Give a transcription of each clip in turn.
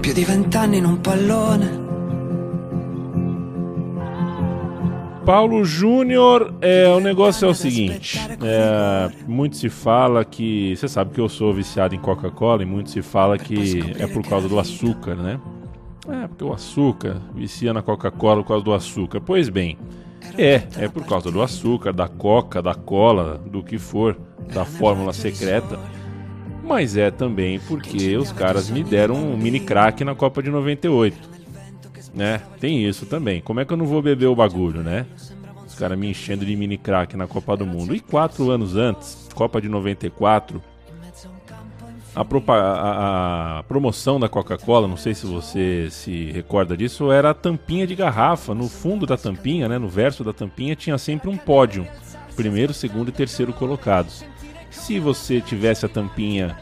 Più di vent'anni in un pallone. Paulo Júnior, é, o negócio é o seguinte: é, muito se fala que. Você sabe que eu sou viciado em Coca-Cola e muito se fala que é por causa do açúcar, né? É, porque o açúcar vicia na Coca-Cola por causa do açúcar. Pois bem, é, é por causa do açúcar, da coca, da cola, do que for, da fórmula secreta. Mas é também porque os caras me deram um mini crack na Copa de 98 né? Tem isso também. Como é que eu não vou beber o bagulho, né? Os caras me enchendo de mini crack na Copa do Mundo. E quatro anos antes, Copa de 94, a, a, a promoção da Coca-Cola, não sei se você se recorda disso, era a tampinha de garrafa. No fundo da tampinha, né, no verso da tampinha, tinha sempre um pódio. Primeiro, segundo e terceiro colocados. Se você tivesse a tampinha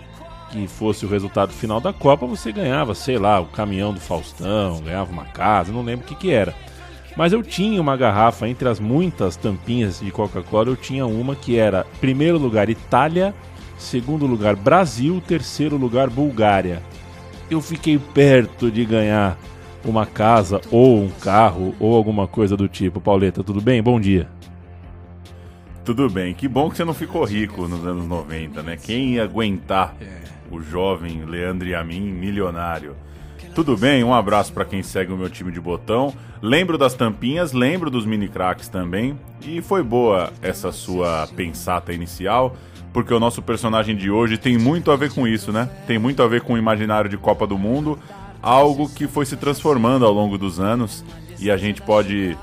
que fosse o resultado final da Copa, você ganhava, sei lá, o caminhão do Faustão, ganhava uma casa, não lembro o que, que era. Mas eu tinha uma garrafa, entre as muitas tampinhas de Coca-Cola, eu tinha uma que era primeiro lugar Itália, segundo lugar Brasil, terceiro lugar Bulgária. Eu fiquei perto de ganhar uma casa ou um carro ou alguma coisa do tipo. Pauleta, tudo bem? Bom dia. Tudo bem. Que bom que você não ficou rico nos anos 90, né? Quem ia aguentar é o jovem Leandro Yamin, milionário. Tudo bem? Um abraço para quem segue o meu time de botão. Lembro das tampinhas, lembro dos mini cracks também. E foi boa essa sua pensata inicial, porque o nosso personagem de hoje tem muito a ver com isso, né? Tem muito a ver com o imaginário de Copa do Mundo, algo que foi se transformando ao longo dos anos e a gente pode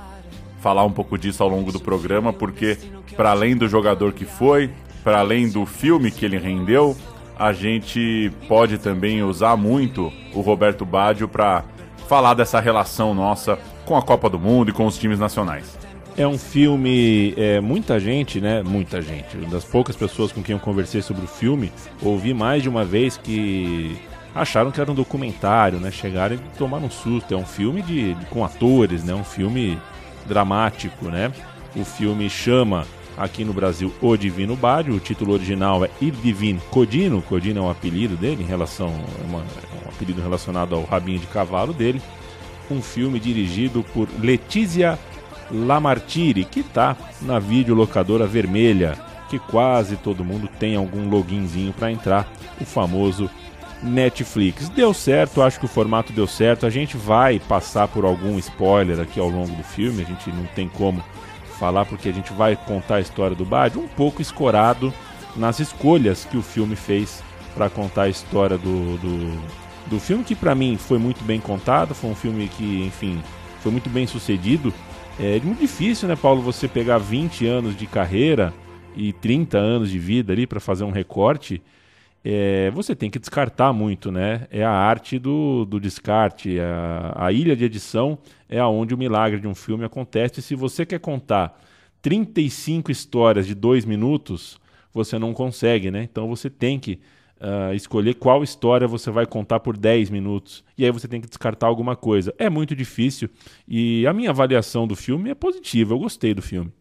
falar um pouco disso ao longo do programa, porque para além do jogador que foi, para além do filme que ele rendeu, a gente pode também usar muito o Roberto Baggio para falar dessa relação nossa com a Copa do Mundo e com os times nacionais. É um filme, é, muita gente, né? Muita gente. Das poucas pessoas com quem eu conversei sobre o filme, ouvi mais de uma vez que acharam que era um documentário, né? Chegaram e tomaram um susto. É um filme de, de com atores, né? Um filme dramático, né? O filme chama aqui no Brasil O Divino Bádio. O título original é Il Divino Codino. Codino é um apelido dele, em relação, é, uma, é um apelido relacionado ao rabinho de cavalo dele. Um filme dirigido por Letizia Lamartiri, que está na videolocadora vermelha, que quase todo mundo tem algum loginzinho para entrar, o famoso Netflix. Deu certo, acho que o formato deu certo. A gente vai passar por algum spoiler aqui ao longo do filme, a gente não tem como falar porque a gente vai contar a história do Bad um pouco escorado nas escolhas que o filme fez para contar a história do, do, do filme, que para mim foi muito bem contado, foi um filme que, enfim, foi muito bem sucedido. É muito difícil, né, Paulo, você pegar 20 anos de carreira e 30 anos de vida ali para fazer um recorte é, você tem que descartar muito, né? É a arte do, do descarte. A, a ilha de edição é aonde o milagre de um filme acontece. E se você quer contar 35 histórias de dois minutos, você não consegue, né? Então você tem que uh, escolher qual história você vai contar por 10 minutos. E aí você tem que descartar alguma coisa. É muito difícil. E a minha avaliação do filme é positiva. Eu gostei do filme.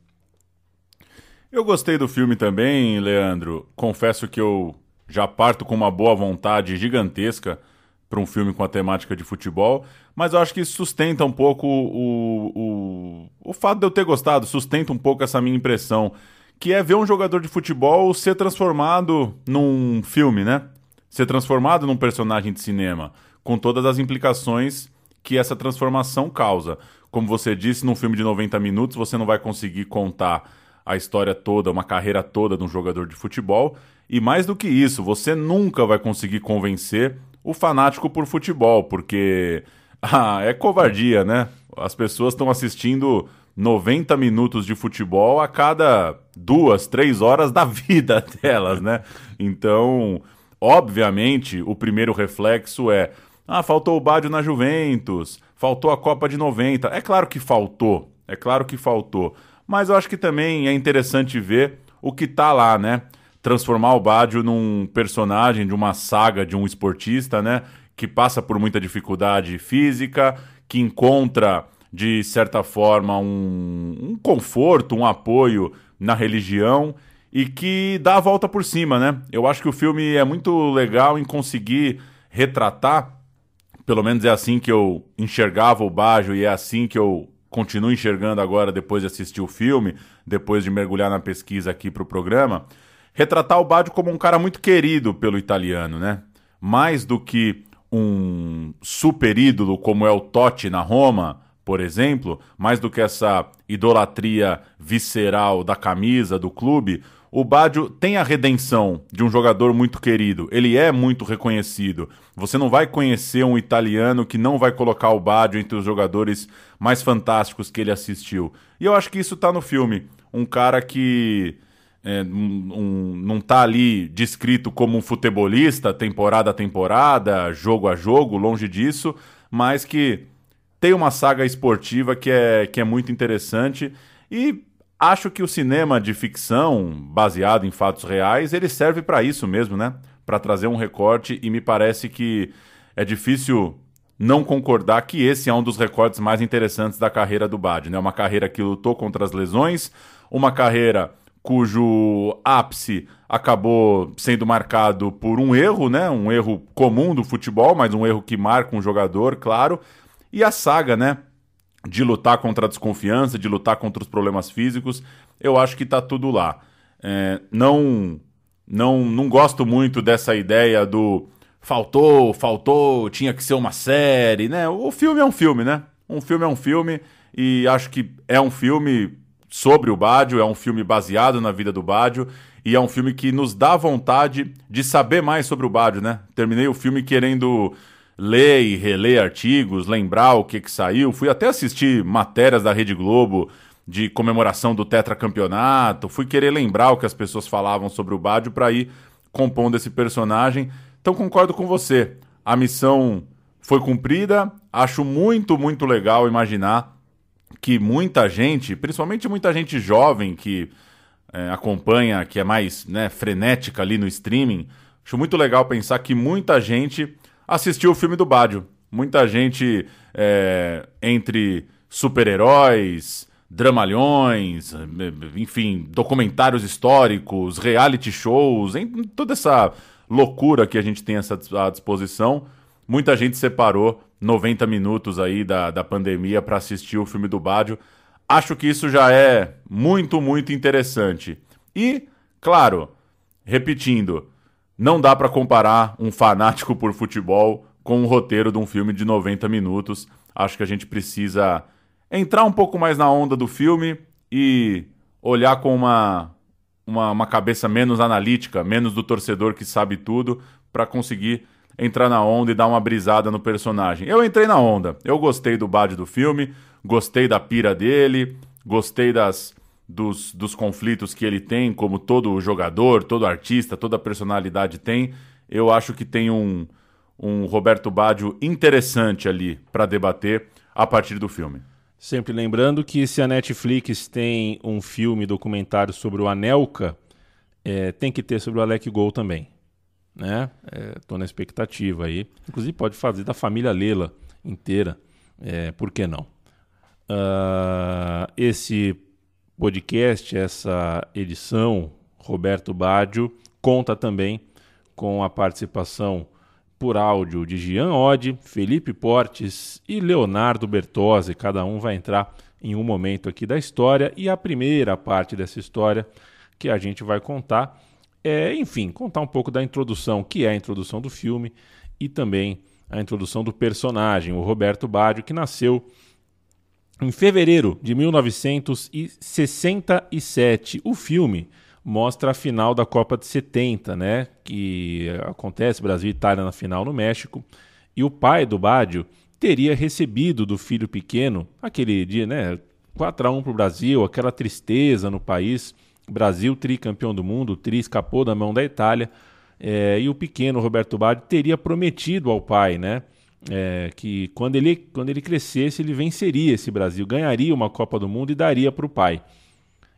Eu gostei do filme também, Leandro. Confesso que eu já parto com uma boa vontade gigantesca para um filme com a temática de futebol, mas eu acho que sustenta um pouco o, o, o fato de eu ter gostado, sustenta um pouco essa minha impressão, que é ver um jogador de futebol ser transformado num filme, né? Ser transformado num personagem de cinema, com todas as implicações que essa transformação causa. Como você disse, num filme de 90 minutos você não vai conseguir contar a história toda, uma carreira toda de um jogador de futebol. E mais do que isso, você nunca vai conseguir convencer o fanático por futebol, porque ah, é covardia, né? As pessoas estão assistindo 90 minutos de futebol a cada duas, três horas da vida delas, né? Então, obviamente, o primeiro reflexo é: ah, faltou o Bádio na Juventus, faltou a Copa de 90. É claro que faltou, é claro que faltou. Mas eu acho que também é interessante ver o que tá lá, né? Transformar o Badio num personagem de uma saga de um esportista, né? Que passa por muita dificuldade física, que encontra de certa forma, um, um conforto, um apoio na religião e que dá a volta por cima, né? Eu acho que o filme é muito legal em conseguir retratar, pelo menos é assim que eu enxergava o Bajo e é assim que eu continuo enxergando agora depois de assistir o filme, depois de mergulhar na pesquisa aqui para o programa, retratar o Baggio como um cara muito querido pelo italiano, né? Mais do que um super ídolo como é o Totti na Roma, por exemplo, mais do que essa idolatria visceral da camisa do clube, o Baggio tem a redenção de um jogador muito querido. Ele é muito reconhecido. Você não vai conhecer um italiano que não vai colocar o Baggio entre os jogadores mais fantásticos que ele assistiu. E eu acho que isso está no filme. Um cara que é, um, não está ali descrito como um futebolista, temporada a temporada, jogo a jogo, longe disso, mas que tem uma saga esportiva que é, que é muito interessante e acho que o cinema de ficção, baseado em fatos reais, ele serve para isso mesmo, né? Para trazer um recorte e me parece que é difícil não concordar que esse é um dos recortes mais interessantes da carreira do Bad, né? Uma carreira que lutou contra as lesões, uma carreira cujo ápice acabou sendo marcado por um erro, né? Um erro comum do futebol, mas um erro que marca um jogador, claro. E a saga, né? De lutar contra a desconfiança, de lutar contra os problemas físicos, eu acho que tá tudo lá. É, não, não, não gosto muito dessa ideia do faltou, faltou, tinha que ser uma série, né? O filme é um filme, né? Um filme é um filme e acho que é um filme sobre o Bádio, é um filme baseado na vida do Bádio e é um filme que nos dá vontade de saber mais sobre o Bádio, né? Terminei o filme querendo ler e reler artigos, lembrar o que que saiu. Fui até assistir matérias da Rede Globo de comemoração do tetracampeonato. Fui querer lembrar o que as pessoas falavam sobre o Bádio para ir compondo esse personagem. Então concordo com você. A missão foi cumprida. Acho muito, muito legal imaginar que muita gente, principalmente muita gente jovem que é, acompanha, que é mais né, frenética ali no streaming, acho muito legal pensar que muita gente assistiu o filme do Bádio. Muita gente é, entre super-heróis, dramalhões, enfim, documentários históricos, reality shows, em toda essa loucura que a gente tem à disposição, muita gente separou 90 minutos aí da, da pandemia para assistir o filme do Bádio. Acho que isso já é muito, muito interessante. E, claro, repetindo, não dá para comparar um fanático por futebol com o roteiro de um filme de 90 minutos. Acho que a gente precisa entrar um pouco mais na onda do filme e olhar com uma, uma, uma cabeça menos analítica, menos do torcedor que sabe tudo, para conseguir entrar na onda e dar uma brisada no personagem. Eu entrei na onda. Eu gostei do Bad do filme, gostei da pira dele, gostei das, dos, dos conflitos que ele tem, como todo jogador, todo artista, toda personalidade tem. Eu acho que tem um, um Roberto Baggio interessante ali para debater a partir do filme. Sempre lembrando que se a Netflix tem um filme documentário sobre o Anelka, é, tem que ter sobre o Alec Gol também né? É, na expectativa aí. Inclusive pode fazer da família Lela inteira, é, por que não? Uh, esse podcast, essa edição, Roberto Baggio, conta também com a participação por áudio de Gian Oddi, Felipe Portes e Leonardo Bertozzi. Cada um vai entrar em um momento aqui da história e a primeira parte dessa história que a gente vai contar é, enfim, contar um pouco da introdução, que é a introdução do filme, e também a introdução do personagem, o Roberto Baggio, que nasceu em fevereiro de 1967. O filme mostra a final da Copa de 70, né? Que acontece Brasil e Itália na final no México. E o pai do Baggio teria recebido do filho pequeno aquele dia, né? 4 a 1 para o Brasil, aquela tristeza no país. Brasil, tricampeão do mundo, tri escapou da mão da Itália. É, e o pequeno Roberto Baggio teria prometido ao pai, né? É, que quando ele, quando ele crescesse, ele venceria esse Brasil, ganharia uma Copa do Mundo e daria para o pai.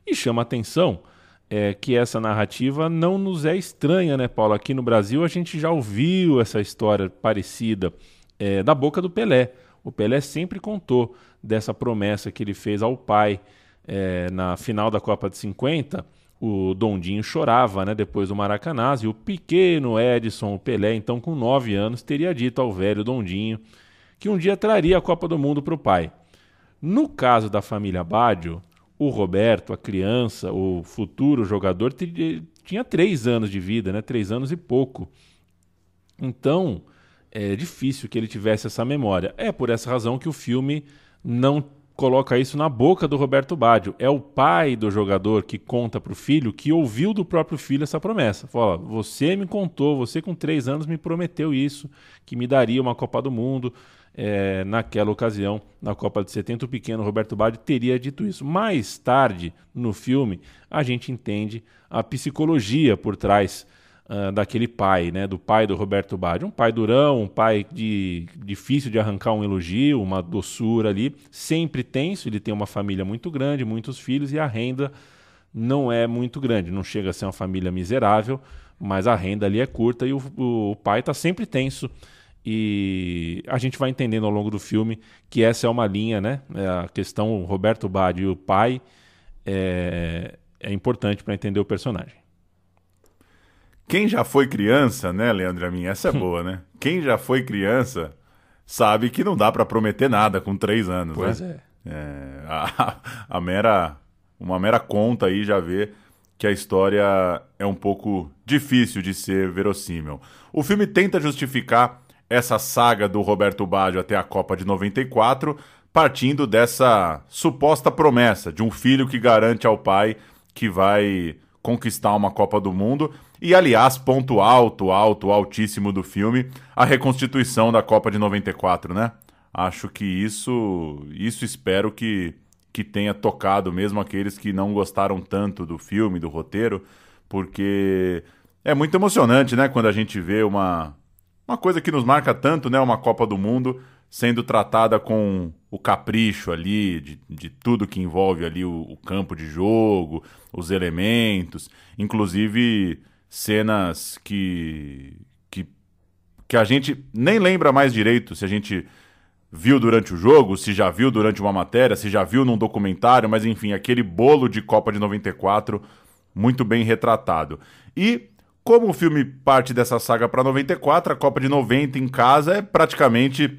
E chama atenção é, que essa narrativa não nos é estranha, né, Paulo? Aqui no Brasil a gente já ouviu essa história parecida é, da boca do Pelé. O Pelé sempre contou dessa promessa que ele fez ao pai é, na final da Copa de 50. O Dondinho chorava né, depois do Maracanã e o pequeno Edson, o Pelé, então com nove anos, teria dito ao velho Dondinho que um dia traria a Copa do Mundo para o pai. No caso da família Badio, o Roberto, a criança, o futuro jogador, tinha três anos de vida, né? Três anos e pouco. Então, é difícil que ele tivesse essa memória. É por essa razão que o filme não coloca isso na boca do Roberto Baggio. É o pai do jogador que conta para o filho que ouviu do próprio filho essa promessa. Fala, você me contou, você com três anos me prometeu isso, que me daria uma Copa do Mundo é, naquela ocasião, na Copa de 70, o pequeno Roberto Baggio teria dito isso. Mais tarde, no filme, a gente entende a psicologia por trás uh, daquele pai, né, do pai do Roberto Baggio. Um pai durão, um pai de, difícil de arrancar um elogio, uma doçura ali, sempre tenso, ele tem uma família muito grande, muitos filhos e a renda não é muito grande, não chega a ser uma família miserável, mas a renda ali é curta e o, o, pai está sempre tenso e a gente vai entendendo ao longo do filme que essa é uma linha, né? É a questão Roberto Badi e o pai é, é importante para entender o personagem. Quem já foi criança, né, Leandro Amin? Essa é boa, né? Quem já foi criança sabe que não dá para prometer nada com três anos, pois né? é. é a, a mera, uma mera conta aí já vê que a história é um pouco difícil de ser verossímil. O filme tenta justificar essa saga do Roberto Baggio até a Copa de 94, partindo dessa suposta promessa de um filho que garante ao pai que vai conquistar uma Copa do Mundo. E, aliás, ponto alto, alto, altíssimo do filme, a reconstituição da Copa de 94, né? Acho que isso, isso espero que, que tenha tocado mesmo aqueles que não gostaram tanto do filme, do roteiro, porque é muito emocionante, né? Quando a gente vê uma, uma coisa que nos marca tanto, né? Uma Copa do Mundo sendo tratada com o capricho ali de, de tudo que envolve ali o, o campo de jogo, os elementos, inclusive cenas que, que, que a gente nem lembra mais direito se a gente viu durante o jogo, se já viu durante uma matéria, se já viu num documentário, mas enfim, aquele bolo de Copa de 94 muito bem retratado. E como o filme parte dessa saga para 94, a Copa de 90 em casa é praticamente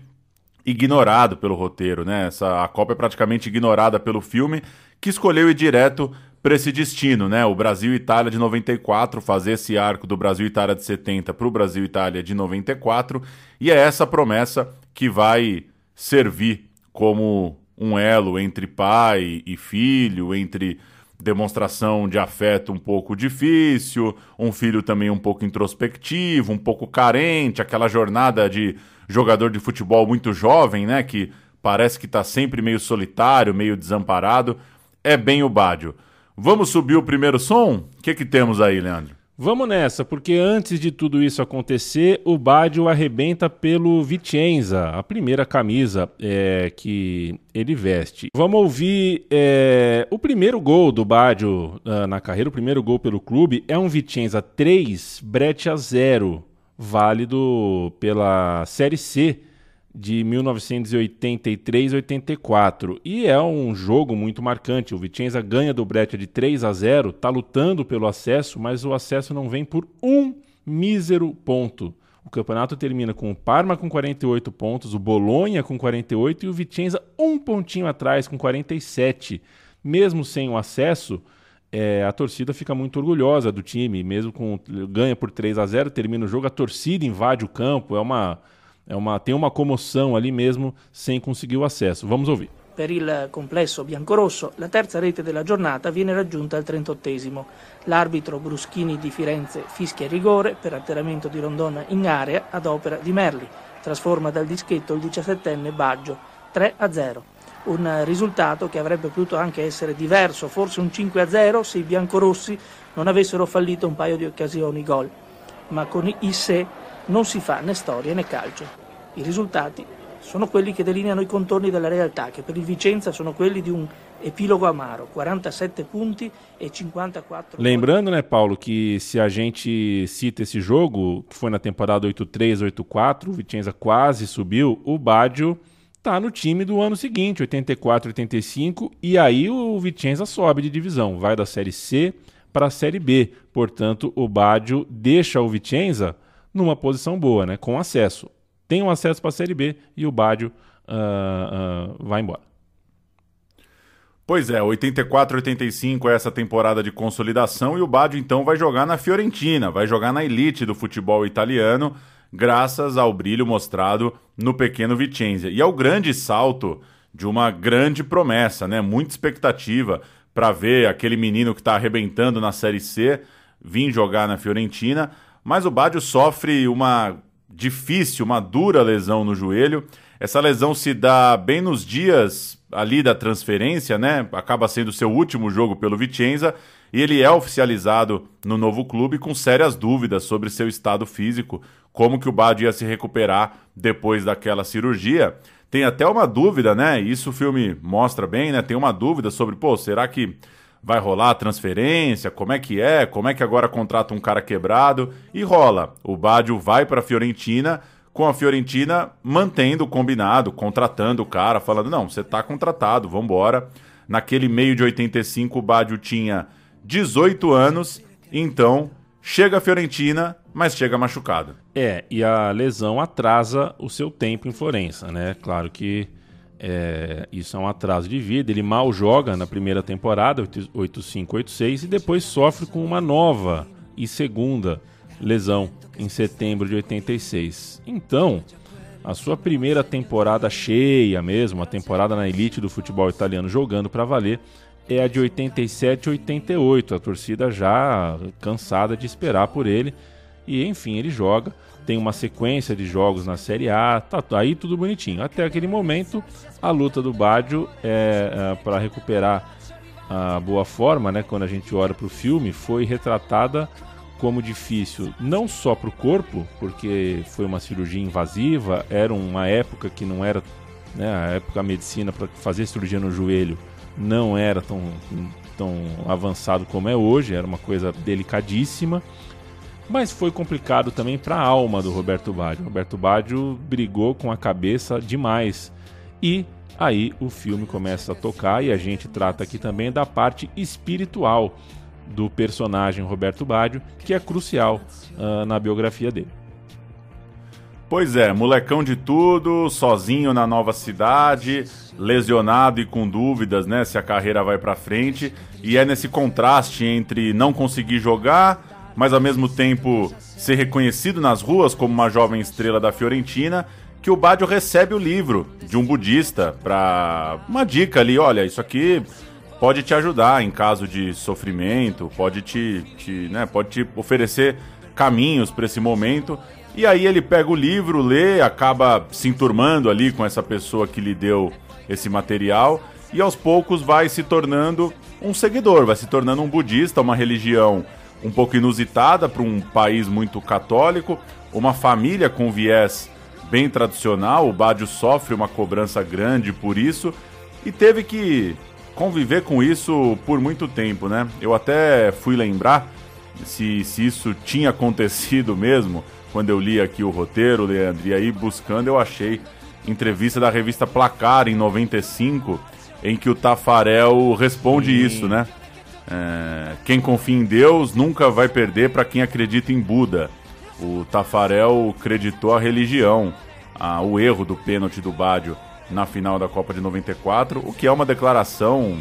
ignorado pelo roteiro, né? Essa, a Copa é praticamente ignorada pelo filme, que escolheu ir direto para esse destino, né? O Brasil Itália de 94, fazer esse arco do Brasil Itália de 70 para o Brasil Itália de 94, e é essa promessa que vai servir como um elo entre pai e filho, entre demonstração de afeto um pouco difícil, um filho também um pouco introspectivo, um pouco carente, aquela jornada de jogador de futebol muito jovem, né, que parece que está sempre meio solitário, meio desamparado, é bem o Bádio. Vamos subir o primeiro som? O que, que temos aí, Leandro? Vamos nessa, porque antes de tudo isso acontecer, o Badio arrebenta pelo Vicenza, a primeira camisa é, que ele veste. Vamos ouvir é, o primeiro gol do Badio uh, na carreira, o primeiro gol pelo clube, é um Vicenza 3, Breccia 0, válido pela Série C de 1983-84 e é um jogo muito marcante. O Vicenza ganha do Breccia de 3 a 0, está lutando pelo acesso, mas o acesso não vem por um mísero ponto. O campeonato termina com o Parma com 48 pontos, o Bolonha com 48 e o Vicenza um pontinho atrás com 47. Mesmo sem o acesso, é, a torcida fica muito orgulhosa do time, mesmo com ganha por 3 a 0, termina o jogo, a torcida invade o campo, é uma é uma, tem uma comoção ali mesmo sem conseguir o acesso. Vamos ouvir. Per il complesso biancorosso la terza rete della giornata viene raggiunta al 38esimo. L'arbitro Bruschini di Firenze fischia il rigore per alteramento di Rondona in area ad opera di Merli. Trasforma dal dischetto il 17enne Baggio 3 a 0. Un risultato che avrebbe potuto anche essere diverso, forse un 5 a 0 se i biancorossi non avessero fallito un paio di occasioni gol. Ma con i se non si fa né storia né calcio. I risultati sono quelli che delineano i contorni della realtà, che per il Vicenza sono quelli di un epilogo amaro, 47 punti e 54 Lembrando, né, Paulo, que se a gente cita esse jogo, que foi na temporada 8-3, 8-4, o Vicenza quase subiu, o Baggio tá no time do ano seguinte, 84, 85, e aí o Vicenza sobe de divisão, vai da Série C para a Série B. Portanto, o Baggio deixa o Vicenza numa posição boa, né, com acesso. Tem um acesso para a Série B e o Baggio uh, uh, vai embora. Pois é, 84, 85 é essa temporada de consolidação e o Baggio então vai jogar na Fiorentina, vai jogar na elite do futebol italiano, graças ao brilho mostrado no pequeno Vicenza. E ao grande salto de uma grande promessa, né? Muita expectativa para ver aquele menino que está arrebentando na Série C vir jogar na Fiorentina, mas o Baggio sofre uma difícil, uma dura lesão no joelho. Essa lesão se dá bem nos dias ali da transferência, né? Acaba sendo seu último jogo pelo Vicenza e ele é oficializado no novo clube com sérias dúvidas sobre seu estado físico, como que o Bad ia se recuperar depois daquela cirurgia. Tem até uma dúvida, né? Isso o filme mostra bem, né? Tem uma dúvida sobre, pô, será que vai rolar a transferência? Como é que é? Como é que agora contrata um cara quebrado? E rola. O Badio vai para a Fiorentina com a Fiorentina mantendo o combinado, contratando o cara, falando: não, você está contratado, vamos embora. Naquele meio de 85, o Badio tinha 18 anos, então chega a Fiorentina, mas chega machucado. É, e a lesão atrasa o seu tempo em Florença, né? Claro que é, isso é um atraso de vida. Ele mal joga na primeira temporada, 8586, e depois sofre com uma nova e segunda lesão em setembro de 86. Então, a sua primeira temporada cheia mesmo, a temporada na elite do futebol italiano jogando para valer, é a de 87 88. A torcida já cansada de esperar por ele. E enfim, ele joga. Tem uma sequência de jogos na Série A, tá aí tudo bonitinho. Até aquele momento, a luta do Baggio é, é para recuperar a boa forma, né? Quando a gente olha para o filme, foi retratada como difícil não só para o corpo, porque foi uma cirurgia invasiva, era uma época que não era, né, a época da medicina para fazer cirurgia no joelho não era tão, tão avançado como é hoje, era uma coisa delicadíssima, mas foi complicado também para a alma do Roberto Baggio. Roberto Baggio brigou com a cabeça demais e aí o filme começa a tocar e a gente trata aqui também da parte espiritual do personagem Roberto Baggio, que é crucial uh, na biografia dele. Pois é, molecão de tudo, sozinho na nova cidade, lesionado e com dúvidas, né, se a carreira vai para frente, e é nesse contraste entre não conseguir jogar, mas ao mesmo tempo ser reconhecido nas ruas como uma jovem estrela da Fiorentina, que o Baggio recebe o livro de um budista para uma dica ali, olha, isso aqui pode te ajudar em caso de sofrimento, pode te, te, né, pode te oferecer caminhos para esse momento. E aí ele pega o livro, lê, acaba se enturmando ali com essa pessoa que lhe deu esse material e aos poucos vai se tornando um seguidor, vai se tornando um budista, uma religião um pouco inusitada para um país muito católico, uma família com viés bem tradicional. O Bádio sofre uma cobrança grande por isso e teve que conviver com isso por muito tempo, né? Eu até fui lembrar se, se isso tinha acontecido mesmo quando eu li aqui o roteiro, Leandro, e aí buscando eu achei entrevista da revista Placar em 95 em que o Tafarel responde Sim. isso, né? É, quem confia em Deus nunca vai perder para quem acredita em Buda. O Tafarel creditou a religião, a, o erro do pênalti do Bádio na final da Copa de 94, o que é uma declaração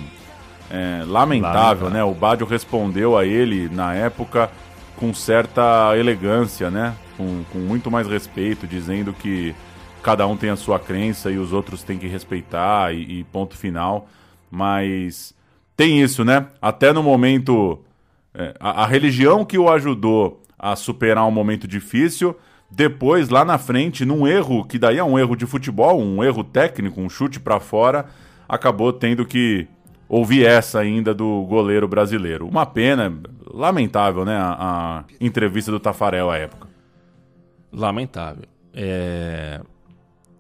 é, lamentável, né? O Badio respondeu a ele na época com certa elegância, né? Com, com muito mais respeito, dizendo que cada um tem a sua crença e os outros têm que respeitar e, e ponto final. Mas tem isso, né? Até no momento. É, a, a religião que o ajudou a superar um momento difícil depois, lá na frente, num erro, que daí é um erro de futebol, um erro técnico, um chute para fora, acabou tendo que ouvir essa ainda do goleiro brasileiro. Uma pena, lamentável, né? A, a entrevista do Tafarel à época. Lamentável. É...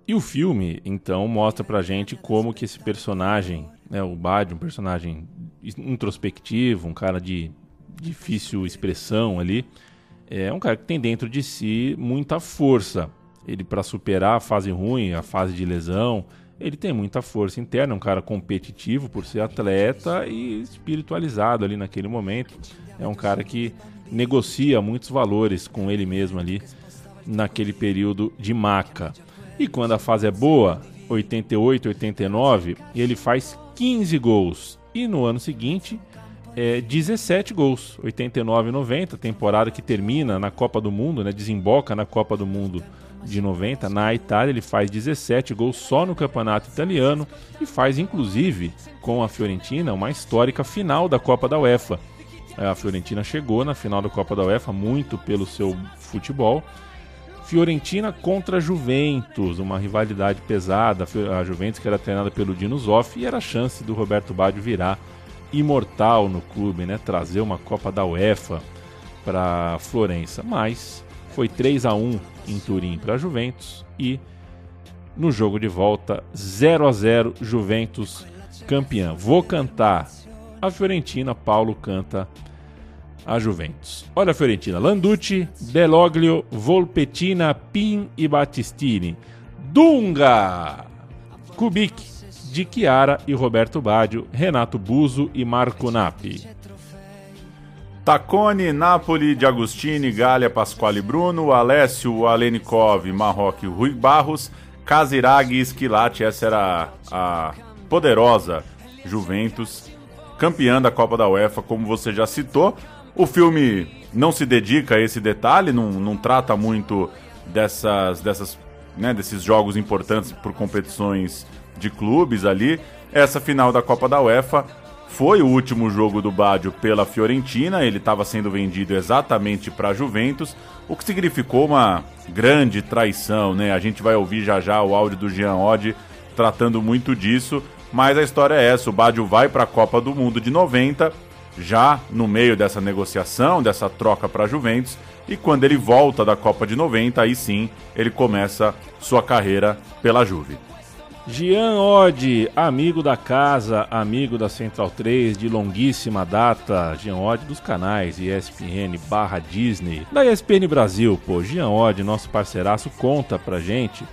E o filme, então, mostra pra gente como que esse personagem, né, o Bad, um personagem introspectivo, um cara de difícil expressão ali, é um cara que tem dentro de si muita força. Ele, para superar a fase ruim, a fase de lesão, ele tem muita força interna, é um cara competitivo por ser atleta e espiritualizado ali naquele momento. É um cara que negocia muitos valores com ele mesmo ali naquele período de maca. E quando a fase é boa, 88, 89, ele faz 15 gols. E no ano seguinte, é, 17 gols, 89 e 90, temporada que termina na Copa do Mundo, né, desemboca na Copa do Mundo de 90, na Itália ele faz 17 gols só no campeonato italiano e faz inclusive com a Fiorentina uma histórica final da Copa da UEFA. A Fiorentina chegou na final da Copa da UEFA muito pelo seu futebol. Fiorentina contra Juventus, uma rivalidade pesada. A Juventus que era treinada pelo Dino Zoff e era a chance do Roberto Baggio virar imortal no clube, né? Trazer uma Copa da UEFA para Florença, mas foi 3 a 1 em Turim para a Juventus e no jogo de volta 0 a 0 Juventus campeã. Vou cantar a Fiorentina, Paulo canta a Juventus. Olha a Fiorentina: Landucci, Deloglio, Volpetina, Pin e Battistini. Dunga, Kubik, de Chiara e Roberto Baggio, Renato Buso e Marco Nappi. Tacone, Napoli, de Agostini, Galha, Pasquale Bruno, Alessio, Alenikov, Marroque, Rui Barros, Casiraghi e Esquilate. Essa era a poderosa Juventus, campeã da Copa da UEFA, como você já citou. O filme não se dedica a esse detalhe, não, não trata muito dessas, dessas, né, desses jogos importantes por competições de clubes ali. Essa final da Copa da UEFA foi o último jogo do Baggio pela Fiorentina, ele estava sendo vendido exatamente para a Juventus, o que significou uma grande traição, né? A gente vai ouvir já já o áudio do Jean Oddi tratando muito disso, mas a história é essa, o Baggio vai para a Copa do Mundo de 90, já no meio dessa negociação, dessa troca para a Juventus, e quando ele volta da Copa de 90, aí sim ele começa sua carreira pela Juve. Gian Odd, amigo da casa, amigo da Central 3 de longuíssima data. Gian Odd dos canais ESPN barra Disney. Da ESPN Brasil, pô. Gian Odd, nosso parceiraço, conta pra gente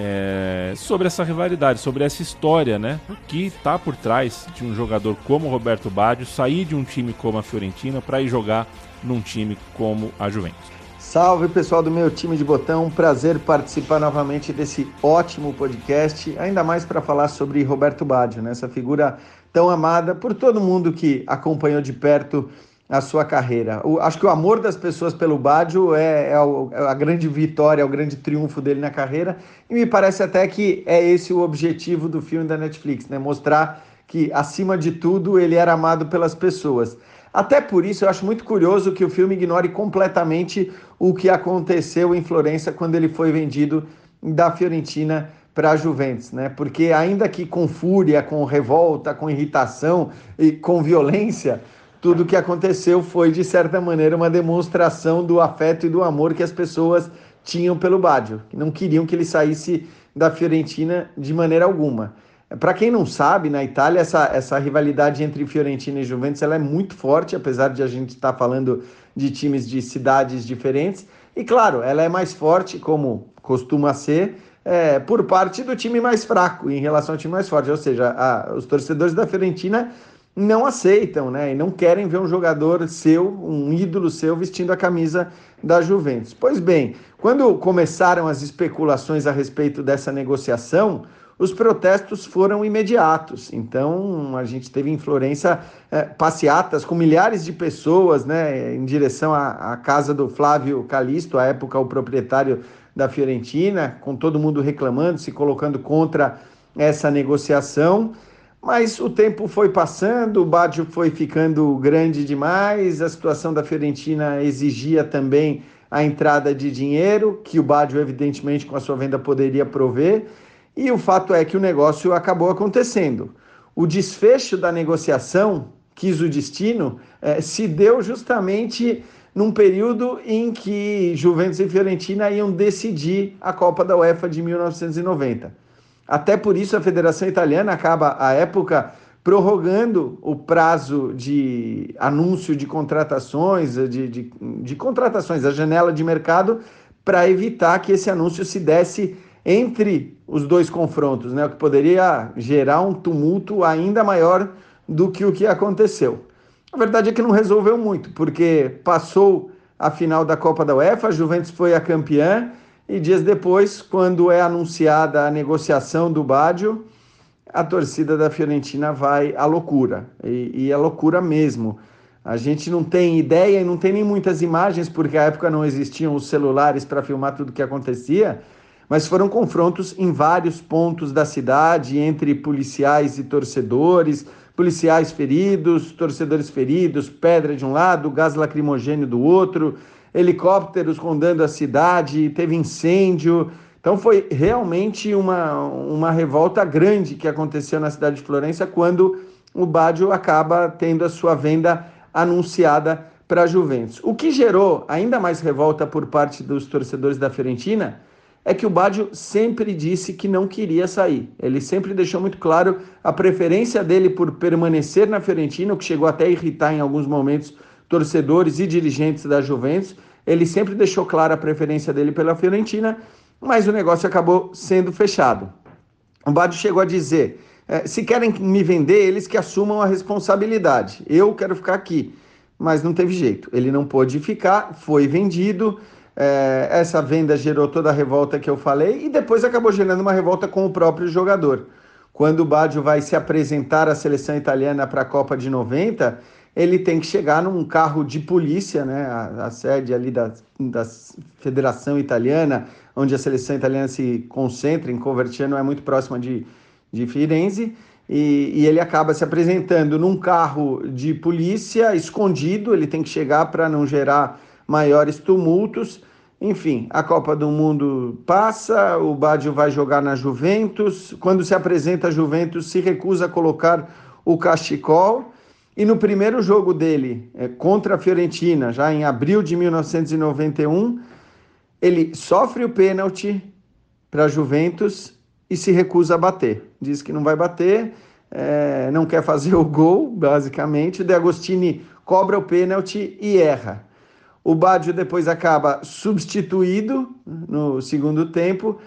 é, sobre essa rivalidade, sobre essa história, né? O que tá por trás de um jogador como Roberto Baggio sair de um time como a Fiorentina para ir jogar num time como a Juventus. Salve pessoal do meu time de botão, um prazer participar novamente desse ótimo podcast, ainda mais para falar sobre Roberto Baggio, né? essa figura tão amada por todo mundo que acompanhou de perto a sua carreira. O, acho que o amor das pessoas pelo Baggio é, é, é, a grande vitória, é o grande triunfo dele na carreira, e me parece até que é esse o objetivo do filme da Netflix, né? mostrar que, acima de tudo, ele era amado pelas pessoas. Até por isso, eu acho muito curioso que o filme ignore completamente o que aconteceu em Florença quando ele foi vendido da Fiorentina para a Juventus, né? Porque ainda que com fúria, com revolta, com irritação e com violência, tudo o que aconteceu foi de certa maneira uma demonstração do afeto e do amor que as pessoas tinham pelo Baggio, que não queriam que ele saísse da Fiorentina de maneira alguma. Para quem não sabe, na Itália essa, essa rivalidade entre Fiorentina e Juventus ela é muito forte, apesar de a gente estar tá falando de times de cidades diferentes. E claro, ela é mais forte, como costuma ser, é, por parte do time mais fraco em relação ao time mais forte. Ou seja, a, os torcedores da Fiorentina não aceitam, né? E não querem ver um jogador seu, um ídolo seu, vestindo a camisa da Juventus. Pois bem, quando começaram as especulações a respeito dessa negociação, os protestos foram imediatos. Então, a gente teve em Florença é, passeatas com milhares de pessoas né, em direção à, à casa do Flávio Calisto, à época o proprietário da Fiorentina, com todo mundo reclamando, se colocando contra essa negociação. Mas o tempo foi passando, o Baggio foi ficando grande demais, a situação da Fiorentina exigia também a entrada de dinheiro, que o Baggio, evidentemente, com a sua venda poderia prover. E o fato é que o negócio acabou acontecendo. O desfecho da negociação, quis o destino, eh, se deu justamente num período em que Juventus e Fiorentina iam decidir a Copa da UEFA de 1990. Até por isso a Federação Italiana acaba, à época, prorrogando o prazo de anúncio de contratações, de, de, de contratações, a janela de mercado, para evitar que esse anúncio se desse entre os dois confrontos, né? O que poderia gerar um tumulto ainda maior do que o que aconteceu. A verdade é que não resolveu muito, porque passou a final da Copa da UEFA, a Juventus foi a campeã e dias depois, quando é anunciada a negociação do Baggio, a torcida da Fiorentina vai à loucura, e, é loucura mesmo. A gente não tem ideia e não tem nem muitas imagens, porque à época não existiam os celulares para filmar tudo o que acontecia, mas foram confrontos em vários pontos da cidade, entre policiais e torcedores, policiais feridos, torcedores feridos, pedra de um lado, gás lacrimogênio do outro, helicópteros rondando a cidade, teve incêndio. Então foi realmente uma, uma revolta grande que aconteceu na cidade de Florença quando o Baggio acaba tendo a sua venda anunciada para a Juventus. O que gerou ainda mais revolta por parte dos torcedores da Fiorentina é que o Baggio sempre disse que não queria sair. Ele sempre deixou muito claro a preferência dele por permanecer na Fiorentina, o que chegou até a irritar em alguns momentos torcedores e dirigentes da Juventus. Ele sempre deixou clara a preferência dele pela Fiorentina, mas o negócio acabou sendo fechado. O Baggio chegou a dizer: eh, se querem me vender, eles que assumam a responsabilidade. Eu quero ficar aqui. Mas não teve jeito. Ele não pôde ficar, foi vendido. É, essa venda gerou toda a revolta que eu falei e depois acabou gerando uma revolta com o próprio jogador. Quando o Baggio vai se apresentar à seleção italiana para a Copa de 90, ele tem que chegar num carro de polícia, né, a, a sede ali da, da Federação Italiana, onde a seleção italiana se concentra, em Coverciano é muito próxima de, de Firenze, e, e, ele acaba se apresentando num carro de polícia escondido, ele tem que chegar para não gerar maiores tumultos, enfim, a Copa do Mundo passa, o Baggio vai jogar na Juventus. Quando se apresenta a Juventus, se recusa a colocar o cachecol. E no primeiro jogo dele, é, contra a Fiorentina, já em abril de 1991, ele sofre o pênalti para a Juventus e se recusa a bater. Diz que não vai bater, é, não quer fazer o gol, basicamente. De Agostini cobra o pênalti e erra. O Baggio depois acaba substituído no segundo tempo.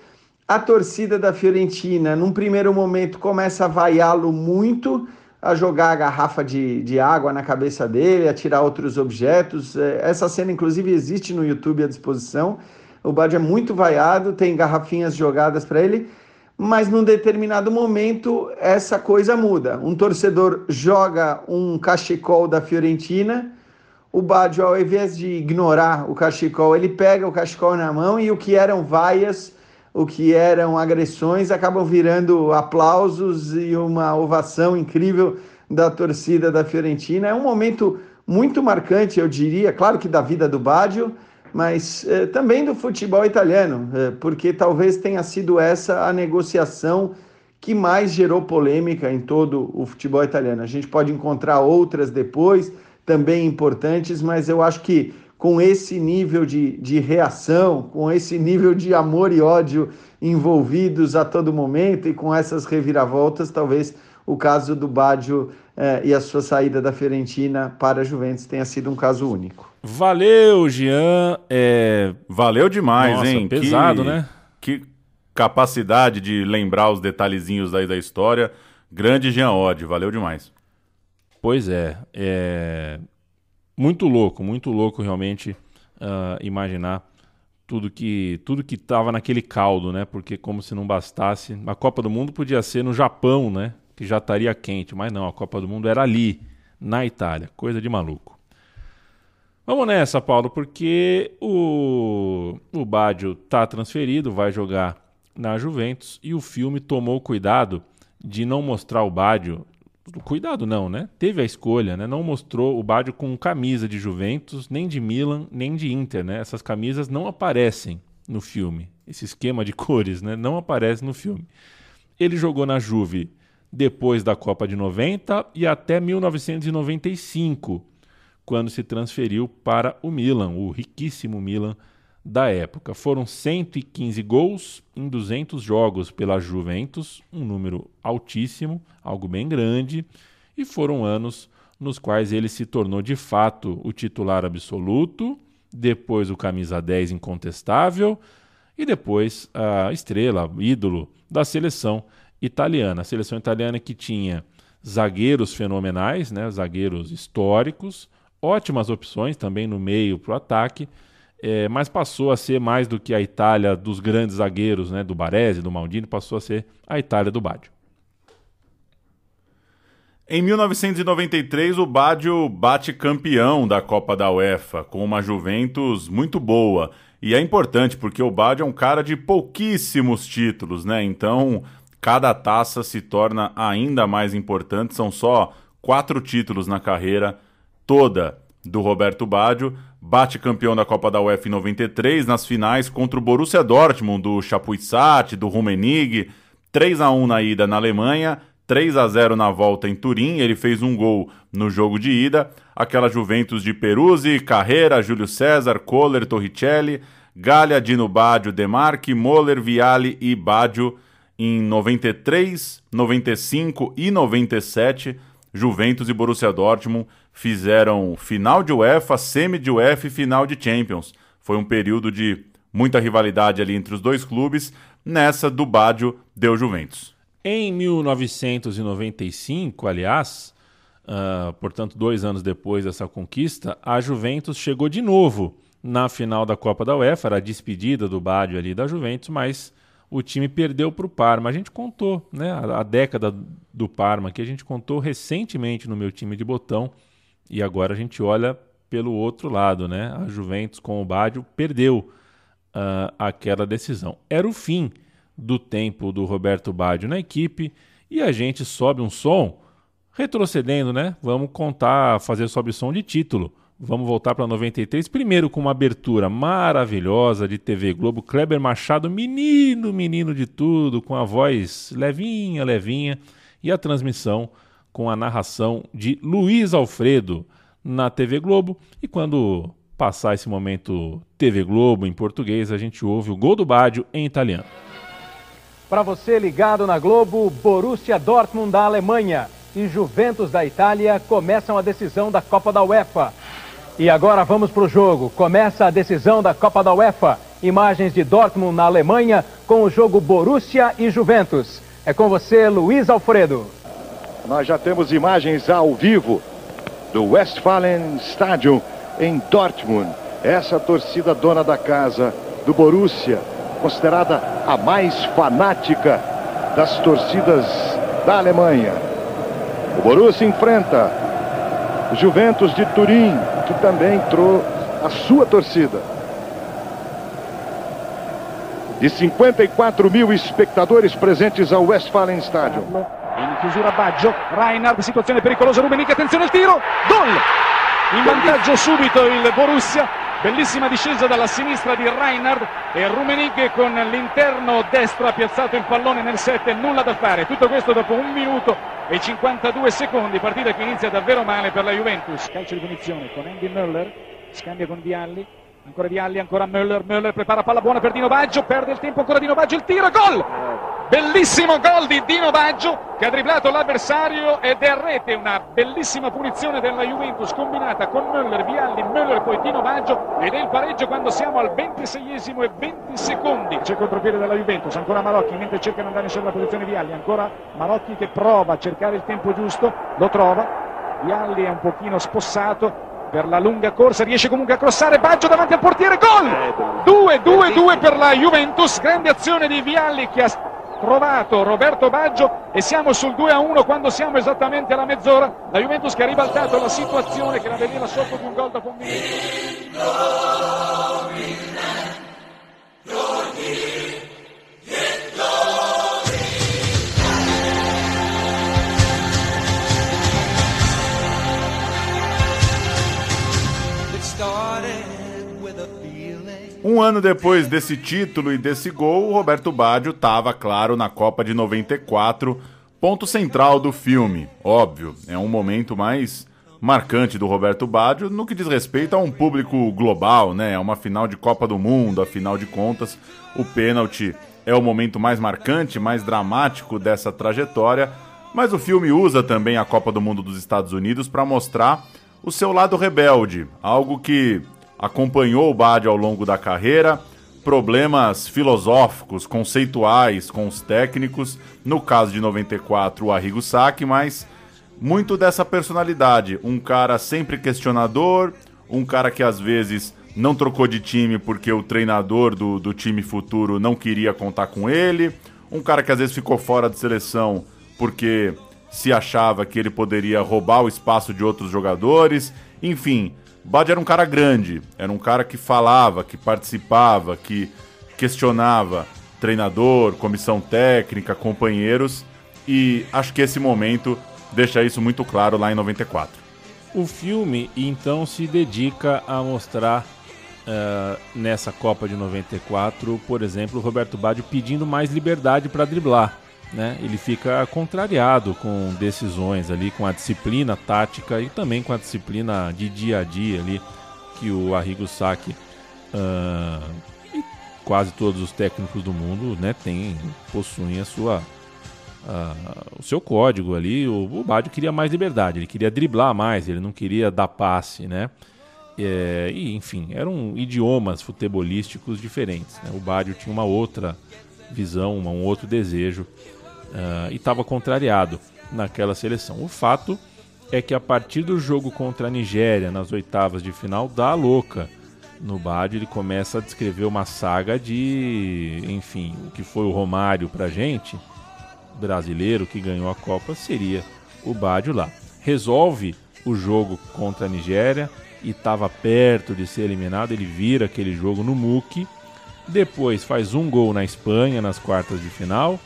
A torcida da Fiorentina, num primeiro momento, começa a vaiá-lo muito, a jogar a garrafa de, de água na cabeça dele, a tirar outros objetos. É, essa cena, inclusive, existe no YouTube à disposição. O Baggio é muito vaiado, tem garrafinhas jogadas para ele, mas num determinado momento essa coisa muda. Um torcedor joga um cachecol da Fiorentina o Baggio, ao invés de ignorar o cachecol, ele pega o cachecol na mão e o que eram vaias, o que eram agressões, acabam virando aplausos e uma ovação incrível da torcida da Fiorentina. É um momento muito marcante, eu diria, claro que da vida do Baggio, mas eh, também do futebol italiano, eh, porque talvez tenha sido essa a negociação que mais gerou polêmica em todo o futebol italiano. A gente pode encontrar outras depois, também importantes, mas eu acho que com esse nível de, de reação, com esse nível de amor e ódio envolvidos a todo momento e com essas reviravoltas, talvez o caso do Baggio eh, e a sua saída da Fiorentina para a Juventus tenha sido um caso único. Valeu, Jean. É... Valeu demais, Nossa, hein? Pesado, que, né? Que capacidade de lembrar os detalhezinhos aí da história. Grande Jean Odd, valeu demais. Pois é, é muito louco, muito louco realmente uh, imaginar tudo que tudo que estava naquele caldo, né? Porque como se não bastasse, a Copa do Mundo podia ser no Japão, né? Que já estaria quente, mas não, a Copa do Mundo era ali, na Itália, coisa de maluco. Vamos nessa, Paulo, porque o o Baggio tá transferido, vai jogar na Juventus e o filme tomou cuidado de não mostrar o Baggio Cuidado não, né? Teve a escolha, né? Não mostrou o Baggio com camisa de Juventus, nem de Milan, nem de Inter, né? Essas camisas não aparecem no filme. Esse esquema de cores, né? Não aparece no filme. Ele jogou na Juve depois da Copa de 90 e até 1995, quando se transferiu para o Milan, o riquíssimo Milan da época. Foram 115 gols em 200 jogos pela Juventus, um número altíssimo, algo bem grande, e foram anos nos quais ele se tornou de fato o titular absoluto, depois o camisa 10 incontestável, e depois a estrela, ídolo da seleção italiana. A seleção italiana que tinha zagueiros fenomenais, né, zagueiros históricos, ótimas opções também no meio para o ataque, é, mas passou a ser mais do que a Itália dos grandes zagueiros, né, do Baresi, do Maldini, passou a ser a Itália do Baggio. Em 1993, o Baggio bate campeão da Copa da UEFA, com uma Juventus muito boa. E é importante porque o Baggio é um cara de pouquíssimos títulos, né? Então, cada taça se torna ainda mais importante. São só quatro títulos na carreira toda do Roberto Baggio. Bate campeão da Copa da UEFA em 93, nas finais contra o Borussia Dortmund, do Chapuisat, do Rummenigge. 3 a 1 na ida na Alemanha 3 a 0 na volta em Turim, ele fez um gol no jogo de ida. Aquela Juventus de Peruzzi, Carreira, Júlio César, Kohler, Torricelli, Galha, Dino Baggio, Demarchi, Moller, Viali e Baggio em 93, 95 e 97. Juventus e Borussia Dortmund fizeram final de UEFA, semi de UEFA e final de Champions. Foi um período de muita rivalidade ali entre os dois clubes. Nessa do Baggio deu Juventus. Em 1995, aliás, uh, portanto, dois anos depois dessa conquista, a Juventus chegou de novo na final da Copa da UEFA, era a despedida do Badio ali da Juventus, mas o time perdeu para o Parma. A gente contou, né, a, a, década do Parma, que a gente contou recentemente no meu time de botão, e agora a gente olha pelo outro lado, né? A Juventus com o Badio perdeu uh, aquela decisão. Era o fim do tempo do Roberto Baggio na equipe e a gente sobe um som retrocedendo, né? Vamos contar, fazer sobe som de título. Vamos voltar para 93, primeiro com uma abertura maravilhosa de TV Globo, Kleber Machado, menino, menino de tudo, com a voz levinha, levinha, e a transmissão com a narração de Luiz Alfredo na TV Globo. E quando passar esse momento TV Globo em português, a gente ouve o gol do Bádio em italiano. Para você ligado na Globo, Borussia Dortmund da Alemanha e Juventus da Itália começam a decisão da Copa da UEFA. E agora vamos para o jogo. Começa a decisão da Copa da UEFA. Imagens de Dortmund na Alemanha com o jogo Borussia e Juventus. É com você, Luiz Alfredo. Nós já temos imagens ao vivo do Westfalen Stadium em Dortmund. Essa torcida dona da casa do Borussia considerada a mais fanática das torcidas da Alemanha. O Borussia enfrenta o Juventus de Turim, que também entrou a sua torcida. De 54 mil espectadores presentes ao Westfalen Stadium. In chiusura Baggio, Reinhard, situazione pericolosa, Rubenig, attenzione al tiro, gol! In vantaggio subito il Borussia, Bellissima discesa dalla sinistra di Reinhard e Rumenig con l'interno destro ha piazzato il pallone nel 7, nulla da fare. Tutto questo dopo un minuto e 52 secondi, partita che inizia davvero male per la Juventus. Calcio di punizione con Andy Möller, scambia con Vialli, ancora Vialli, ancora Möller, Möller prepara palla buona per Dino Baggio, perde il tempo ancora Dino Baggio, il tiro, gol! Bellissimo gol di Dino Baggio che ha dribblato l'avversario ed è rete una bellissima punizione della Juventus combinata con Möller, Vialli, Möller e poi Dino Baggio ed è il pareggio quando siamo al 26esimo e 20 secondi. C'è il contropiede della Juventus, ancora Marocchi mentre cerca di andare sulla posizione Vialli, ancora Marocchi che prova a cercare il tempo giusto, lo trova, Vialli è un pochino spossato, per la lunga corsa riesce comunque a crossare Baggio davanti al portiere gol 2-2-2 per la Juventus grande azione di Vialli che ha trovato Roberto Baggio e siamo sul 2 a 1 quando siamo esattamente alla mezz'ora. La Juventus che ha ribaltato la situazione che la veniva sotto di un gol dopo un Um ano depois desse título e desse gol, o Roberto Baggio estava, claro, na Copa de 94, ponto central do filme. Óbvio, é um momento mais marcante do Roberto Baggio no que diz respeito a um público global, né? É uma final de Copa do Mundo, afinal de contas, o pênalti é o momento mais marcante, mais dramático dessa trajetória, mas o filme usa também a Copa do Mundo dos Estados Unidos para mostrar o seu lado rebelde, algo que acompanhou o Bad ao longo da carreira, problemas filosóficos, conceituais com os técnicos. No caso de 94, o Arrigo Sacchi, mas muito dessa personalidade. Um cara sempre questionador, um cara que às vezes não trocou de time porque o treinador do, do time futuro não queria contar com ele, um cara que às vezes ficou fora de seleção porque se achava que ele poderia roubar o espaço de outros jogadores, enfim. Bad era um cara grande, era um cara que falava, que participava, que questionava treinador, comissão técnica, companheiros, e acho que esse momento deixa isso muito claro lá em 94. O filme então se dedica a mostrar uh, nessa Copa de 94, por exemplo, Roberto Baggio pedindo mais liberdade para driblar. Né? Ele fica contrariado com decisões ali, com a disciplina tática e também com a disciplina de dia a dia ali que o Arrigo Sacchi uh, e quase todos os técnicos do mundo, né, tem, possuem a sua uh, o seu código ali. O, o queria mais liberdade, ele queria driblar mais, ele não queria dar passe, né? É, e, enfim, eram idiomas futebolísticos diferentes. Né? O Baggio tinha uma outra visão, um outro desejo uh, e estava contrariado naquela seleção. O fato é que a partir do jogo contra a Nigéria nas oitavas de final dá louca no Baggio ele começa a descrever uma saga de, enfim, o que foi o Romário pra gente, brasileiro que ganhou a Copa, seria o Baggio lá. Resolve o jogo contra a Nigéria, e estava perto de ser eliminado, ele vira aquele jogo no Muque. Depois faz um gol na Espanha nas quartas de final.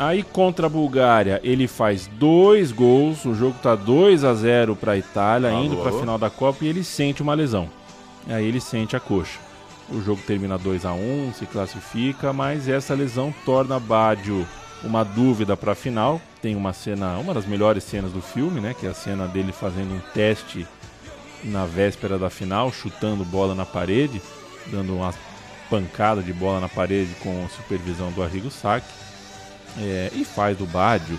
Aí contra a Bulgária ele faz dois gols, o jogo tá 2 a 0 para a Itália, alô, indo para a final da Copa e ele sente uma lesão. Aí ele sente a coxa. O jogo termina 2 a 1, se classifica, mas essa lesão torna Badio uma dúvida para a final. Tem uma cena, uma das melhores cenas do filme, né, que é a cena dele fazendo um teste na véspera da final, chutando bola na parede, dando uma pancada de bola na parede com supervisão do Arrigo Sacchi. É, e faz do Bádio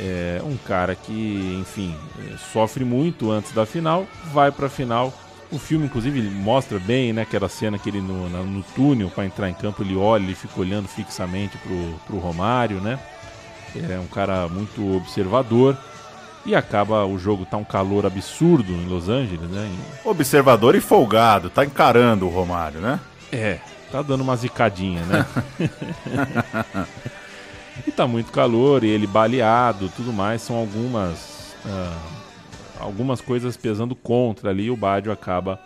é, um cara que, enfim, é, sofre muito antes da final, vai para a final. O filme, inclusive, mostra bem né, aquela cena que ele no, no túnel para entrar em campo, ele olha, ele fica olhando fixamente pro, pro Romário, né? É um cara muito observador. E acaba o jogo, tá um calor absurdo em Los Angeles, né? Observador e folgado, tá encarando o Romário, né? É, tá dando uma zicadinha, né? e tá muito calor, e ele baleado, tudo mais, são algumas uh, algumas coisas pesando contra ali, o Badio acaba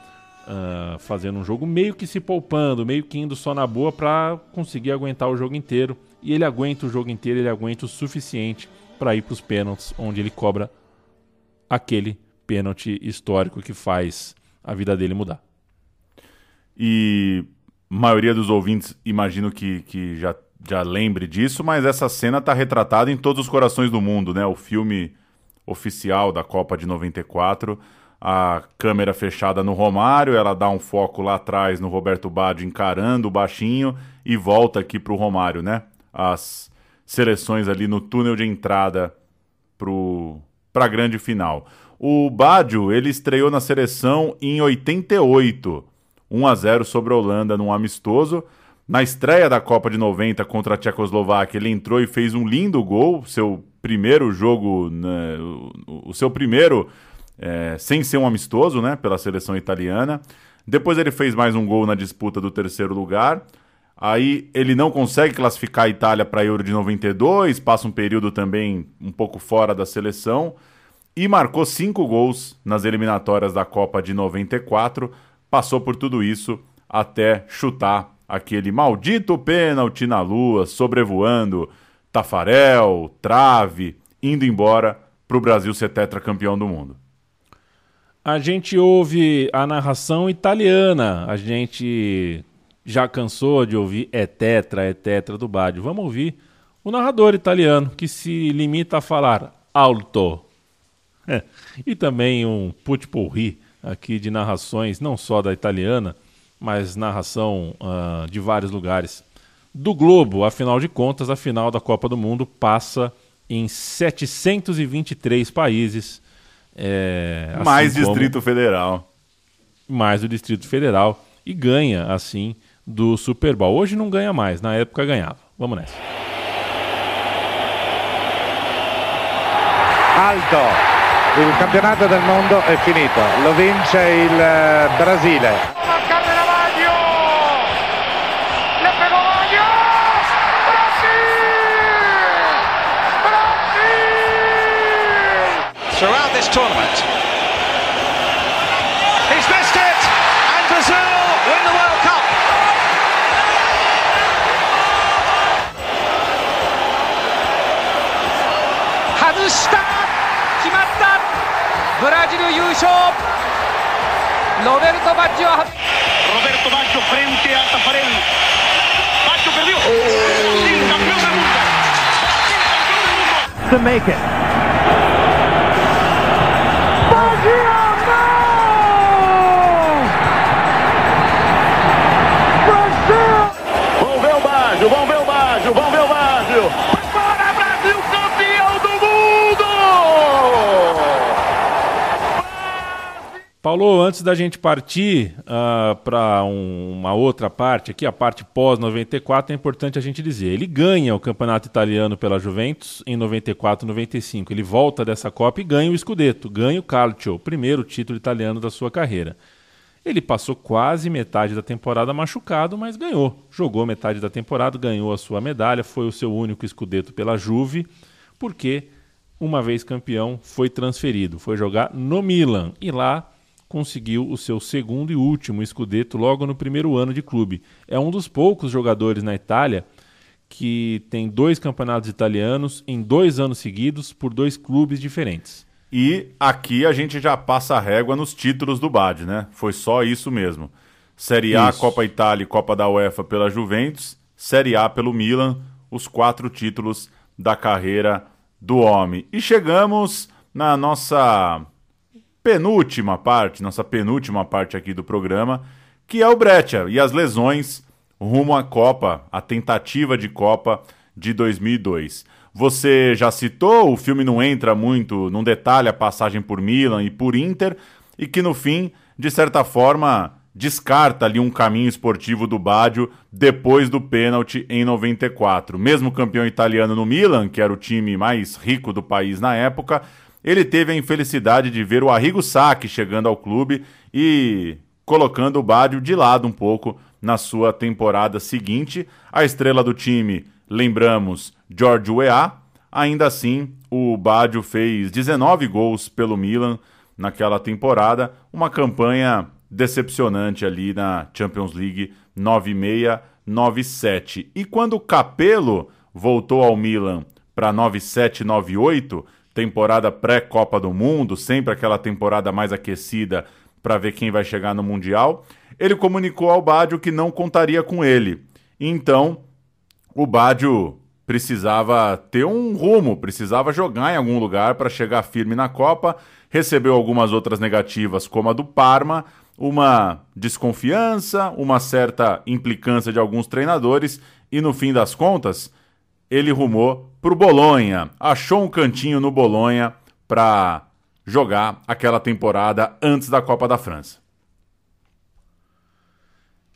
uh, fazendo um jogo meio que se poupando, meio que indo só na boa para conseguir aguentar o jogo inteiro. E ele aguenta o jogo inteiro, ele aguenta o suficiente para ir para os pênaltis, onde ele cobra aquele pênalti histórico que faz a vida dele mudar. E maioria dos ouvintes imagino que, que já, já lembre disso, mas essa cena está retratada em todos os corações do mundo, né? O filme oficial da Copa de 94, a câmera fechada no Romário, ela dá um foco lá atrás no Roberto Baggio encarando o baixinho e volta aqui para o Romário, né? As seleções ali no túnel de entrada para a grande final. O Baggio, ele estreou na seleção em 88, 1 a 0 sobre a Holanda num amistoso. Na estreia da Copa de 90 contra a Tchecoslováquia, ele entrou e fez um lindo gol, seu primeiro jogo, né, o, o, seu primeiro é, sem ser um amistoso, né, pela seleção italiana. Depois ele fez mais um gol na disputa do terceiro lugar. Aí ele não consegue classificar a Itália para Euro de 92, passa um período também um pouco fora da seleção e marcou cinco gols nas eliminatórias da Copa de 94. Passou por tudo isso até chutar aquele maldito pênalti na lua, sobrevoando Tafarel, trave, indo embora para o Brasil ser tetracampeão do mundo. A gente ouve a narração italiana, a gente já cansou de ouvir é tetra, é tetra do Badio? Vamos ouvir o narrador italiano que se limita a falar alto. É. E também um putpurri aqui de narrações, não só da italiana, mas narração uh, de vários lugares do globo. Afinal de contas, a final da Copa do Mundo passa em 723 países. É, assim mais Distrito Federal. Mais o Distrito Federal. E ganha, assim, do Super Bowl. Hoje não ganha mais, na época ganhava. Vamos nessa. Alto. Il campionato del mondo è finito, lo vince il eh, Brasile. tournament. He's missed it, and Brazil win the World Cup. Hadushita! Kimatta! Brazil 優勝 Roberto Baggio Roberto Baggio frente a Tafarel Baggio perdió campeón del mundo to make it Vamos Paulo, antes da gente partir para uma outra parte, aqui a parte pós-94, é importante a gente dizer: ele ganha o campeonato italiano pela Juventus em 94 95. Ele volta dessa Copa e ganha o Scudetto, ganha o Calcio, o primeiro título italiano da sua carreira. Ele passou quase metade da temporada machucado, mas ganhou. Jogou metade da temporada, ganhou a sua medalha, foi o seu único Scudetto pela Juve, porque, uma vez campeão, foi transferido, foi jogar no Milan e lá conseguiu o seu segundo e último Scudetto logo no primeiro ano de clube. É um dos poucos jogadores na Itália que tem dois campeonatos italianos em dois anos seguidos por dois clubes diferentes. E aqui a gente já passa a régua nos títulos do Bad, né? Foi só isso mesmo. Série A, Isso. Copa Itália e Copa da UEFA pela Juventus, Série A pelo Milan, os quatro títulos da carreira do homem. E chegamos na nossa penúltima parte, nossa penúltima parte aqui do programa, que é o Breccia e as lesões rumo à Copa, a tentativa de Copa de 2002. Você já citou, o filme não entra muito, não detalha a passagem por Milan e por Inter, e que no fim, de certa forma, descarta ali um caminho esportivo do Baggio depois do pênalti em 94. Mesmo campeão italiano no Milan, que era o time mais rico do país na época, ele teve a infelicidade de ver o Arrigo Sacchi chegando ao clube e colocando o Baggio de lado um pouco na sua temporada seguinte. A estrela do time, lembramos, George Weah. Ainda assim, o Baggio fez 19 gols pelo Milan naquela temporada, uma campanha decepcionante ali na Champions League 96-97. E quando o Capello voltou ao Milan para 97-98, temporada pré-Copa do Mundo, sempre aquela temporada mais aquecida para ver quem vai chegar no Mundial, ele comunicou ao Baggio que não contaria com ele. Então, o Baggio precisava ter um rumo, precisava jogar em algum lugar para chegar firme na Copa. Recebeu algumas outras negativas, como a do Parma, uma desconfiança, uma certa implicância de alguns treinadores e no fim das contas, ele rumou pro Bolonha, achou um cantinho no Bolonha para jogar aquela temporada antes da Copa da França.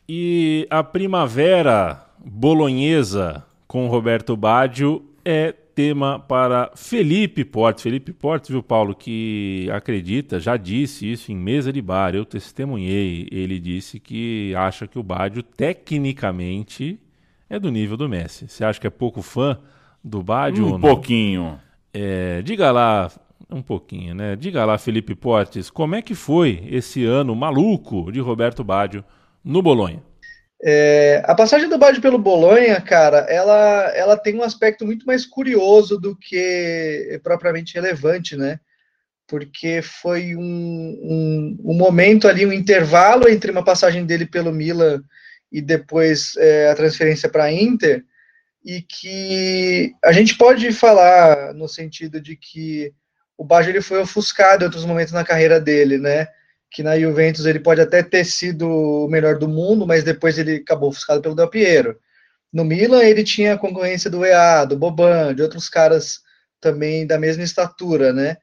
E a primavera bolonhesa com Roberto Baggio é tema para Felipe Portes. Felipe Portes, viu, Paulo, que acredita, já disse isso em mesa de bar, eu testemunhei. Ele disse que acha que o Baggio, tecnicamente, é do nível do Messi. Você acha que é pouco fã do ou Um pouquinho. É, diga lá, um pouquinho, né? Diga lá, Felipe Portes, como é que foi esse ano maluco de Roberto Baggio no Bolonha? É, a passagem do Baggio pelo Bolonha, cara, ela, ela tem um aspecto muito mais curioso do que propriamente relevante, né? Porque foi um, um, um momento ali, um intervalo entre uma passagem dele pelo Milan e depois é, a transferência para a Inter, e que a gente pode falar no sentido de que o Baggio ele foi ofuscado em outros momentos na carreira dele, né? que na Juventus ele pode até ter sido o melhor do mundo, mas depois ele acabou ofuscado pelo Del Piero. No Milan ele tinha a concorrência do EA, do Boban, de outros caras também da mesma estatura, né?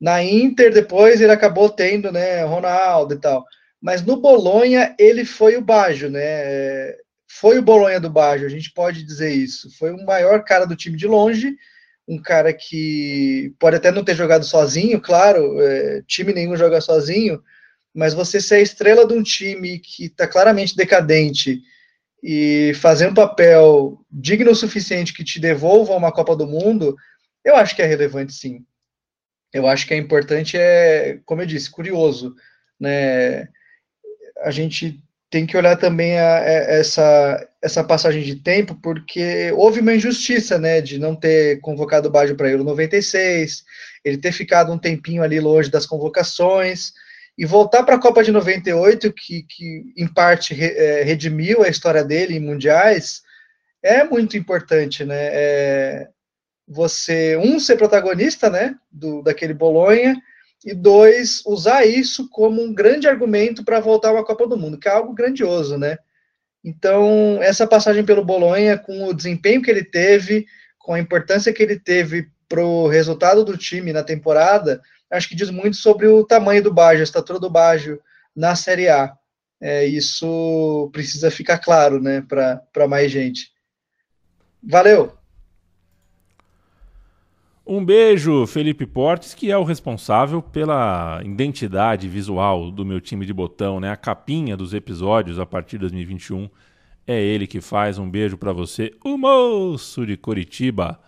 Na Inter depois ele acabou tendo, né, Ronaldo e tal. Mas no Bolonha ele foi o Baggio, né? Foi o Bolonha do Baggio, a gente pode dizer isso. Foi o maior cara do time de longe, um cara que pode até não ter jogado sozinho, claro, é, time nenhum joga sozinho, mas você ser a estrela de um time que está claramente decadente e fazer um papel digno o suficiente que te devolva uma Copa do Mundo, eu acho que é relevante sim. Eu acho que é importante, é, como eu disse, curioso, né? A gente tem que olhar também a, a, essa, essa passagem de tempo, porque houve uma injustiça, né, de não ter convocado o Baggio para Euro 96, ele ter ficado um tempinho ali longe das convocações, e voltar para a Copa de 98, que, que em parte re, é, redimiu a história dele em mundiais, é muito importante, né? É, você, um, ser protagonista, né, do, daquele Bolonha, e dois, usar isso como um grande argumento para voltar a uma Copa do Mundo, que é algo grandioso, né? Então, essa passagem pelo Bolonha, com o desempenho que ele teve, com a importância que ele teve para o resultado do time na temporada, acho que diz muito sobre o tamanho do Baggio, a estatura do Baggio na Série A. É, isso precisa ficar claro, né, para mais gente. Valeu! Um beijo, Felipe Portes, que é o responsável pela identidade visual do meu time de botão, né? A capinha dos episódios a partir de 2021 é ele que faz. Um beijo para você, o moço de Curitiba.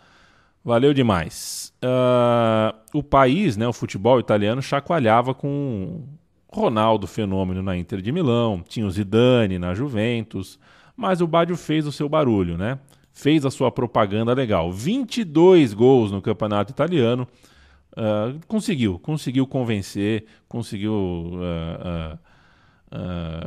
Valeu demais. Uh, o país, né, o futebol italiano, chacoalhava com Ronaldo fenômeno na Inter de Milão, tinha o Zidane na Juventus, mas o Baggio fez o seu barulho, né? Fez a sua propaganda legal. 22 gols no campeonato italiano. Uh, conseguiu, conseguiu convencer, conseguiu uh,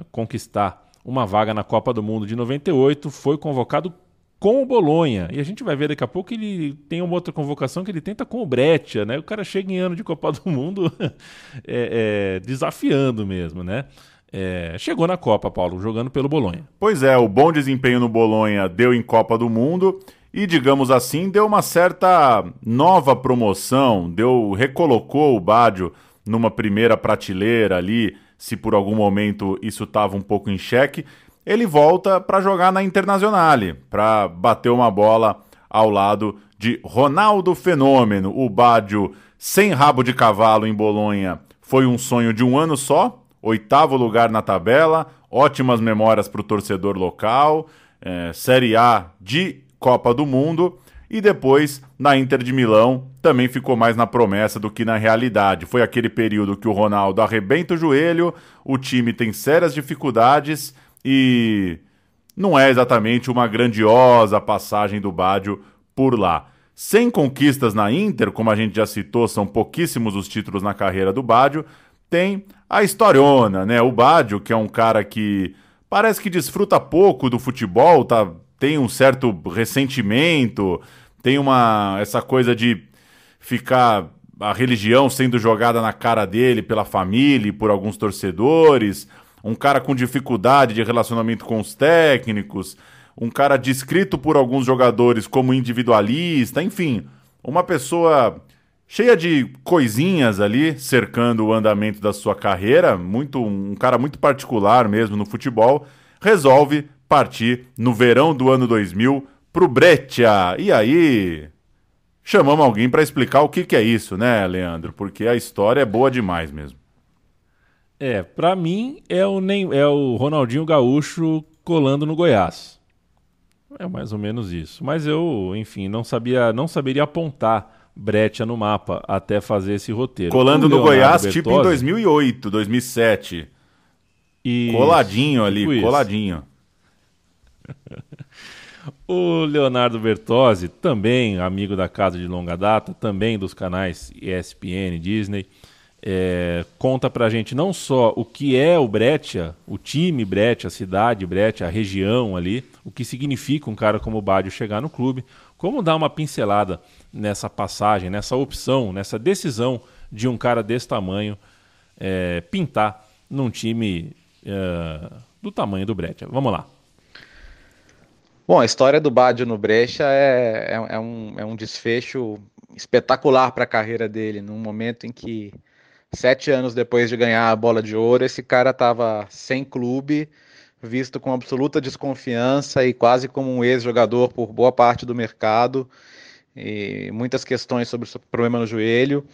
conquistar uma vaga na Copa do Mundo de 98. Foi convocado com o Bolonha. E a gente vai ver daqui a pouco que ele tem uma outra convocação que ele tenta com o Breccia, né? O cara chega em ano de Copa do Mundo é, é, desafiando mesmo, né? É, chegou na Copa, Paulo, jogando pelo Bolonha. Pois é, o bom desempenho no Bolonha deu em Copa do Mundo e, digamos assim, deu uma certa nova promoção, deu recolocou o Bádio numa primeira prateleira ali, se por algum momento isso estava um pouco em xeque ele volta para jogar na Internazionale, para bater uma bola ao lado de Ronaldo Fenômeno. O Bádio, sem rabo de cavalo em Bolonha, foi um sonho de um ano só, oitavo lugar na tabela, ótimas memórias para o torcedor local, é, Série A de Copa do Mundo. E depois, na Inter de Milão, também ficou mais na promessa do que na realidade. Foi aquele período que o Ronaldo arrebenta o joelho, o time tem sérias dificuldades e não é exatamente uma grandiosa passagem do Baggio por lá. Sem conquistas na Inter, como a gente já citou, são pouquíssimos os títulos na carreira do Baggio, tem a historiona, né? O Baggio, que é um cara que parece que desfruta pouco do futebol, tá? tem um certo ressentimento, tem uma essa coisa de ficar a religião sendo jogada na cara dele pela família e por alguns torcedores um cara com dificuldade de relacionamento com os técnicos, um cara descrito por alguns jogadores como individualista, enfim, uma pessoa cheia de coisinhas ali cercando o andamento da sua carreira, muito um cara muito particular mesmo no futebol, resolve partir no verão do ano 2000 pro Breccia. E aí, chamamos alguém para explicar o que, que é isso, né, Leandro? Porque a história é boa demais mesmo. É, para mim é o, nem, é o Ronaldinho Gaúcho colando no Goiás. É mais ou menos isso. Mas eu, enfim, não sabia, não saberia apontar Brecha no mapa até fazer esse roteiro. Colando no Goiás, Bertozzi, tipo em 2008, 2007. Isso, coladinho ali, tipo coladinho. o Leonardo Bertozzi, também amigo da casa de longa data, também dos canais ESPN, Disney, é, conta pra gente não só o que é o Breccia, o time Breccia, a cidade Breccia, a região ali, o que significa um cara como o Badio chegar no clube, como dar uma pincelada nessa passagem, nessa opção, nessa decisão de um cara desse tamanho é, pintar num time é, do tamanho do Breccia. Vamos lá. Bom, a história do Badio no Breccia é, é, é, um, é um desfecho espetacular para a carreira dele, num momento em que Sete anos depois de ganhar a bola de ouro, esse cara estava sem clube, visto com absoluta desconfiança e quase como um ex-jogador por boa parte do mercado, e muitas questões sobre o problema no joelho.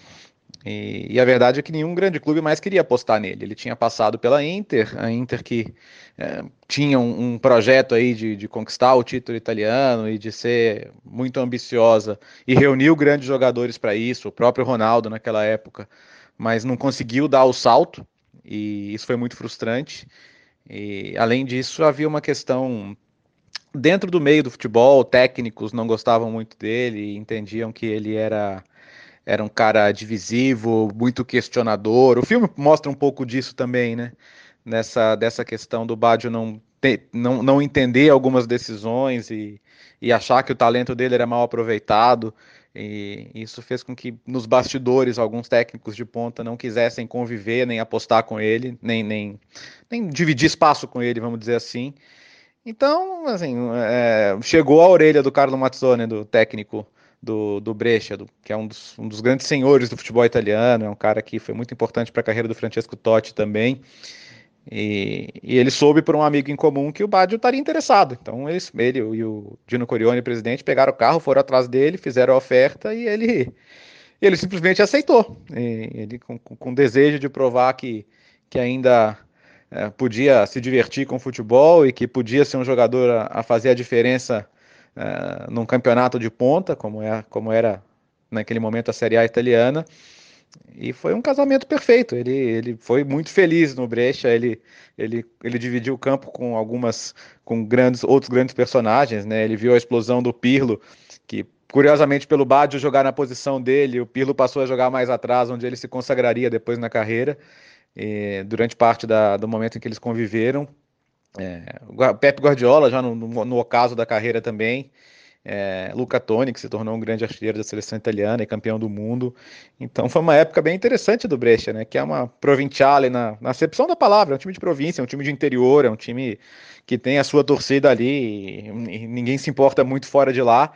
E, e, a verdade é que nenhum grande clube mais queria apostar nele. Ele tinha passado pela Inter, a Inter que é, tinha um, um, projeto aí de, de, conquistar o título italiano e de ser muito ambiciosa e reuniu grandes jogadores para isso, o próprio Ronaldo naquela época, mas não conseguiu dar o salto e isso foi muito frustrante. E além disso, havia uma questão dentro do meio do futebol, técnicos não gostavam muito dele, entendiam que ele era era um cara divisivo, muito questionador. O filme mostra um pouco disso também, né? Nessa dessa questão do Baggio não não, não entender algumas decisões e, e achar que o talento dele era mal aproveitado. E isso fez com que nos bastidores alguns técnicos de ponta não quisessem conviver, nem apostar com ele, nem, nem, nem dividir espaço com ele, vamos dizer assim. Então, assim, é, chegou à orelha do Carlo Mazzone, do técnico do, do Brescia, do, que é um dos, um dos grandes senhores do futebol italiano, é um cara que foi muito importante para a carreira do Francesco Totti também. E, e, ele soube por um amigo em comum que o Baggio estaria interessado. Então eles, ele e o Dino Corione, presidente, pegaram o carro, foram atrás dele, fizeram a oferta e ele, ele simplesmente aceitou. E ele com, com desejo de provar que, que ainda é, podia se divertir com o futebol e que podia ser um jogador a, a fazer a diferença é, num campeonato de ponta, como, é, como era naquele momento a Série A italiana. E foi um casamento perfeito. Ele, ele foi muito feliz no Brecha. Ele, ele, ele dividiu o campo com algumas, com grandes, outros grandes personagens. Né? Ele viu a explosão do Pirlo, que curiosamente pelo Baggio jogar na posição dele, o Pirlo passou a jogar mais atrás, onde ele se consagraria depois na carreira durante parte da, do momento em que eles conviveram. É, Pep Guardiola, já no, no, no, ocaso da carreira também. É, Luca Toni, que se tornou um grande artilheiro da seleção italiana e campeão do mundo. Então foi uma época bem interessante do Brescia, né? Que é uma provinciale na, na acepção da palavra, é um time de província, é um time de interior, é um time que tem a sua torcida ali e, e ninguém se importa muito fora de lá.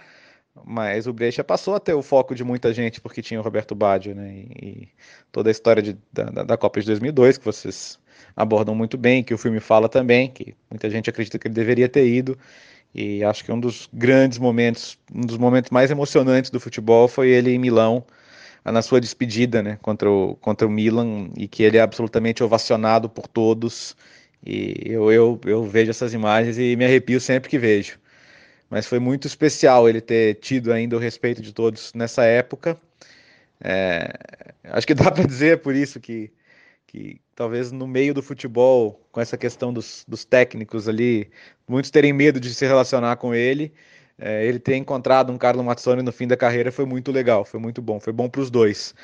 Mas o Brescia passou a ter o foco de muita gente porque tinha o Roberto Baggio, né? E, toda a história de, da, da Copa de 2002 que vocês abordam muito bem, que o filme fala também, que muita gente acredita que ele deveria ter ido. E acho que um dos grandes momentos, um dos momentos mais emocionantes do futebol foi ele em Milão, na sua despedida, né, contra o, contra o Milan, e que ele é absolutamente ovacionado por todos. E eu, eu, eu vejo essas imagens e me arrepio sempre que vejo mas foi muito especial ele ter tido ainda o respeito de todos nessa época. É, acho que dá para dizer por isso que, que talvez no meio do futebol, com essa questão dos, dos técnicos ali, muitos terem medo de se relacionar com ele. É, ele ter encontrado um Carlo Mazzoni no fim da carreira foi muito legal, foi muito bom, foi bom para os dois.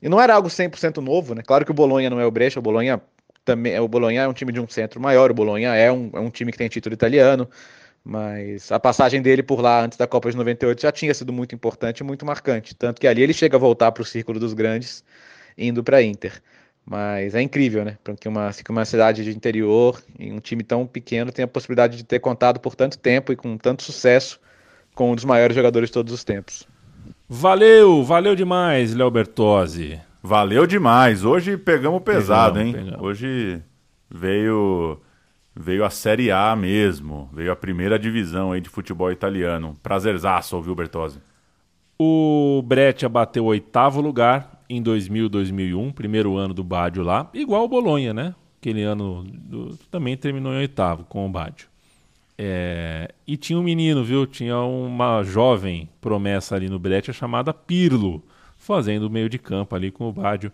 E não era algo 100% novo, né? Claro que o Bolonha não é o Brecha, o Bolonha também, o Bolonha é um time de um centro maior, o Bolonha é um, é um time que tem título italiano, mas a passagem dele por lá antes da Copa de 98 já tinha sido muito importante muito marcante. Tanto que ali ele chega a voltar para o círculo dos grandes, indo para Inter. Mas é incrível, né? Porque uma, que uma cidade de interior e um time tão pequeno tem a possibilidade de ter contado por tanto tempo e com tanto sucesso com um dos maiores jogadores de todos os tempos. Valeu, valeu demais, Léo Bertozzi. Valeu demais. Hoje pegamos pesado, pegamos, hein? Pegamos. Hoje veio veio a Série A mesmo, veio a primeira divisão aí de futebol italiano. Prazerzaço ouvir o Bertozzi. O Breccia bateu o oitavo lugar em 2000, 2001, primeiro ano do Baggio lá, igual o Bolonha, né? Aquele ano do, também terminou em oitavo com o Baggio. É, e tinha um menino, viu? Tinha uma jovem promessa ali no Breccia chamada Pirlo, fazendo o meio de campo ali com o Baggio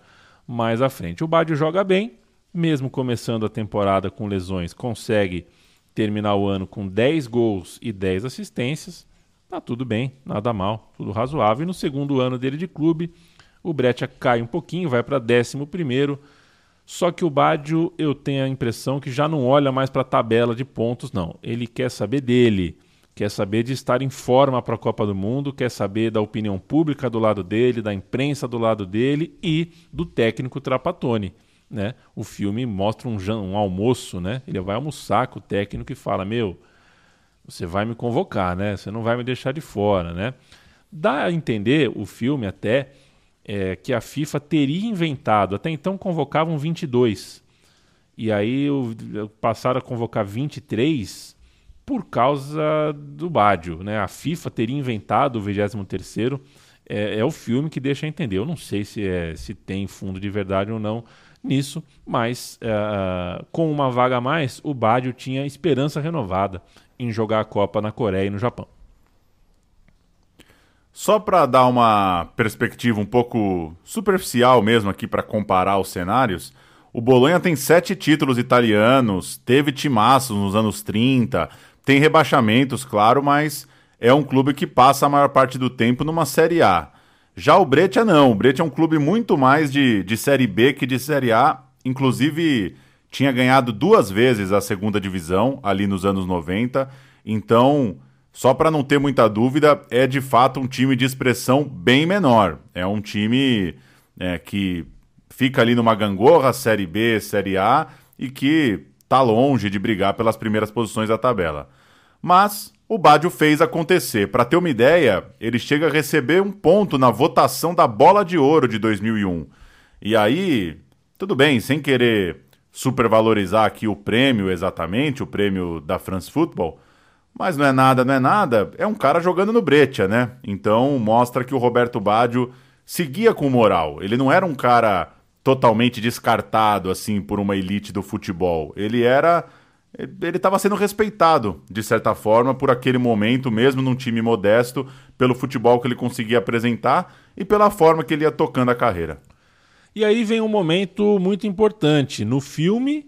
mais à frente. O Baggio joga bem, mesmo começando a temporada com lesões, consegue terminar o ano com 10 gols e 10 assistências. Tá tudo bem, nada mal, tudo razoável. E no segundo ano dele de clube, o Breccia cai um pouquinho, vai para 11 primeiro. Só que o Baggio, eu tenho a impressão que já não olha mais para a tabela de pontos, não. Ele quer saber dele, quer saber de estar em forma para a Copa do Mundo, quer saber da opinião pública do lado dele, da imprensa do lado dele e do técnico Trapatoni né? O filme mostra um, um almoço, né? Ele vai almoçar com o técnico e fala: Meu, você vai me convocar, né? Você não vai me deixar de fora, né? Dá a entender o filme até é, que a FIFA teria inventado, até então convocavam 22. E aí passaram a convocar 23 por causa do Bádio, né? A FIFA teria inventado o 23º, é, é o filme que deixa entender. Eu não sei se, é, se tem fundo de verdade ou não nisso, mas é, com uma vaga a mais, o Bádio tinha esperança renovada em jogar a Copa na Coreia e no Japão. Só para dar uma perspectiva um pouco superficial mesmo aqui para comparar os cenários, o Bolonha tem sete títulos italianos, teve timaços nos anos 30, tem rebaixamentos, claro, mas é um clube que passa a maior parte do tempo numa Série A. Já o Breccia não, o Breccia é um clube muito mais de, de Série B que de Série A, inclusive tinha ganhado duas vezes a segunda divisão ali nos anos 90, então só para não ter muita dúvida, é de fato um time de expressão bem menor. É um time é, que fica ali numa gangorra, Série B, Série A, e que está longe de brigar pelas primeiras posições da tabela. Mas o Bádio fez acontecer. Para ter uma ideia, ele chega a receber um ponto na votação da Bola de Ouro de 2001. E aí, tudo bem, sem querer supervalorizar aqui o prêmio exatamente, o prêmio da France Football, mas não é nada, não é nada, é um cara jogando no Breccia, né? Então mostra que o Roberto Baggio seguia com moral. Ele não era um cara totalmente descartado assim por uma elite do futebol. Ele era ele estava sendo respeitado de certa forma por aquele momento, mesmo num time modesto, pelo futebol que ele conseguia apresentar e pela forma que ele ia tocando a carreira. E aí vem um momento muito importante no filme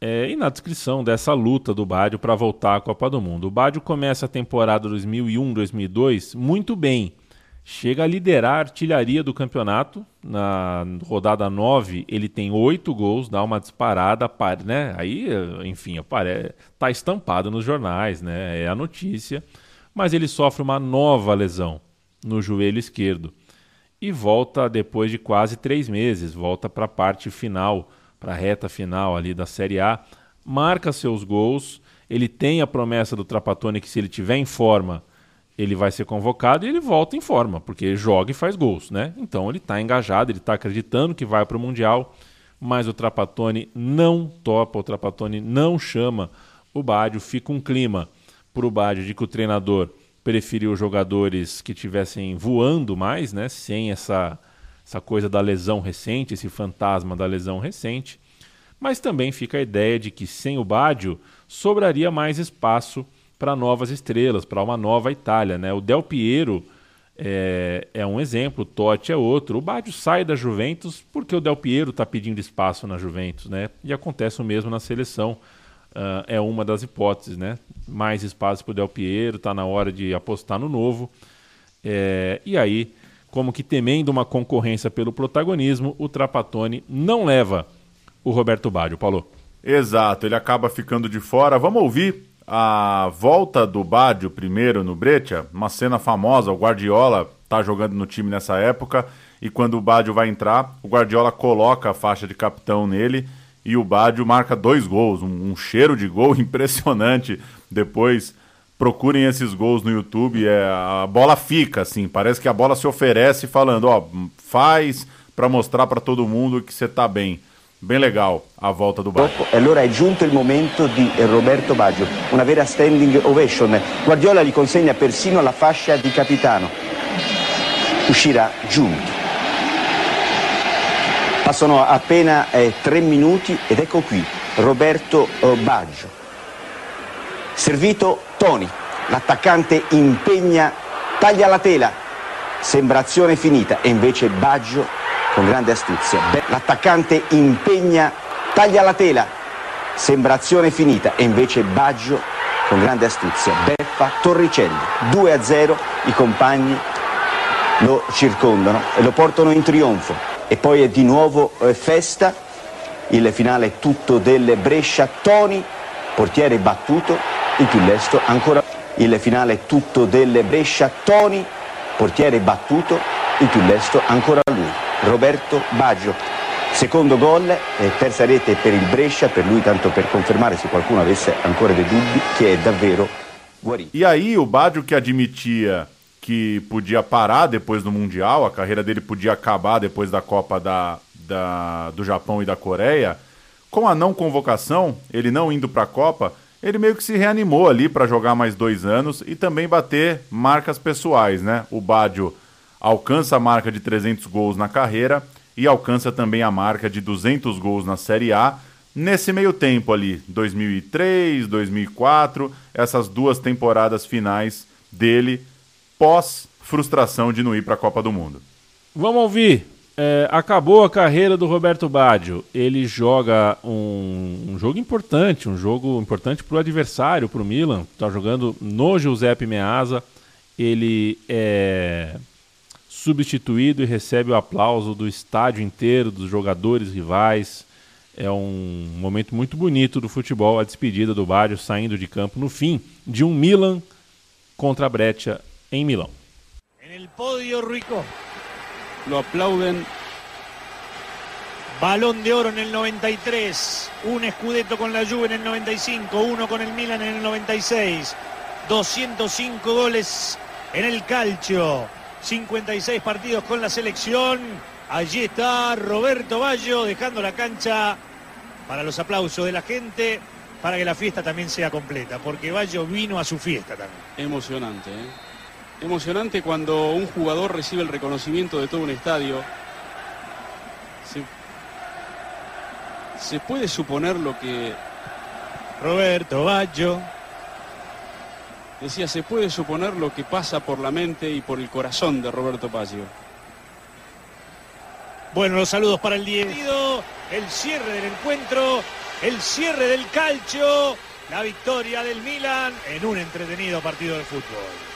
é, e na descrição dessa luta do Bádio para voltar à Copa do Mundo. O Bádio começa a temporada 2001-2002 muito bem chega a liderar a artilharia do campeonato. Na rodada 9, ele tem oito gols, dá uma disparada, né? Aí, enfim, apare... tá estampado nos jornais, né? É a notícia. Mas ele sofre uma nova lesão no joelho esquerdo e volta depois de quase três meses, volta para a parte final, para a reta final ali da Série A, marca seus gols. Ele tem a promessa do Trapatone que se ele tiver em forma ele vai ser convocado e ele volta em forma, porque joga e faz gols, né? Então ele está engajado, ele está acreditando que vai para o Mundial, mas o Trapatone não topa, o Trapatone não chama o Bádio, fica um clima para o Bádio de que o treinador preferiu jogadores que tivessem voando mais, né? Sem essa, essa coisa da lesão recente, esse fantasma da lesão recente. Mas também fica a ideia de que sem o Bádio sobraria mais espaço para novas estrelas, para uma nova Itália. Né? O Del Piero é, é um exemplo, o Totti é outro. O Baggio sai da Juventus porque o Del Piero está pedindo espaço na Juventus. Né? E acontece o mesmo na seleção. Uh, é uma das hipóteses. Né? Mais espaço para o Del Piero, está na hora de apostar no novo. É, e aí, como que temendo uma concorrência pelo protagonismo, o Trapatone não leva o Roberto Baggio. Paulo. Exato, ele acaba ficando de fora. Vamos ouvir a volta do Badio primeiro no Breccia, uma cena famosa, o Guardiola tá jogando no time nessa época e quando o Badio vai entrar, o Guardiola coloca a faixa de capitão nele e o Badio marca dois gols, um, um cheiro de gol impressionante. Depois procurem esses gols no YouTube, é, a bola fica assim, parece que a bola se oferece falando, ó, faz para mostrar para todo mundo que você tá bem. Ben legal a volta do Baggio. Allora è giunto il momento di Roberto Baggio, una vera standing ovation. Guardiola gli consegna persino la fascia di capitano. Uscirà giunto. Passano appena eh, tre minuti ed ecco qui Roberto eh, Baggio. Servito Toni, l'attaccante impegna, taglia la tela, sembra azione finita. E invece Baggio con grande astuzia. L'attaccante impegna, taglia la tela, sembra azione finita. E invece Baggio con grande astuzia. Beffa Torricelli. 2 a 0, i compagni lo circondano e lo portano in trionfo. E poi è di nuovo eh, festa, il finale tutto del Brescia, Toni, portiere battuto, il più lesto ancora. Il finale è tutto del Brescia, Toni, portiere battuto, il più lesto ancora lui. Roberto Baggio. Secondo gol, eh, terza rete per il Brescia, per lui tanto per confermare se qualcuno avesse ancora dei dubbi che è davvero guarito. E aí o Baggio que admitia que podia parar depois do Mundial, a carreira dele podia acabar depois da Copa da, da, do Japão e da Coreia, Com a não convocação, ele não indo para a Copa, ele meio que se reanimou ali para jogar mais dois anos e também bater marcas pessoais, né? O Badio alcança a marca de 300 gols na carreira e alcança também a marca de 200 gols na Série A. Nesse meio tempo ali, 2003, 2004, essas duas temporadas finais dele pós frustração de não ir para a Copa do Mundo. Vamos ouvir. É, acabou a carreira do Roberto Baggio. Ele joga um, um jogo importante, um jogo importante para o adversário, para o Milan. Está jogando no Giuseppe Meazza. Ele é substituído e recebe o aplauso do estádio inteiro, dos jogadores rivais. É um momento muito bonito do futebol, a despedida do Baggio saindo de campo no fim de um Milan contra a Breccia em Milão. En el podio Rico. Lo aplauden. Balón de oro en el 93. Un escudeto con la Juve en el 95. Uno con el Milan en el 96. 205 goles en el calcio. 56 partidos con la selección. Allí está Roberto Ballo dejando la cancha para los aplausos de la gente, para que la fiesta también sea completa, porque Ballo vino a su fiesta también. Emocionante, ¿eh? Emocionante cuando un jugador recibe el reconocimiento de todo un estadio. Se, se puede suponer lo que... Roberto Ballo. Decía, se puede suponer lo que pasa por la mente y por el corazón de Roberto Baggio. Bueno, los saludos para el Diego. El cierre del encuentro, el cierre del calcio, la victoria del Milan en un entretenido partido de fútbol.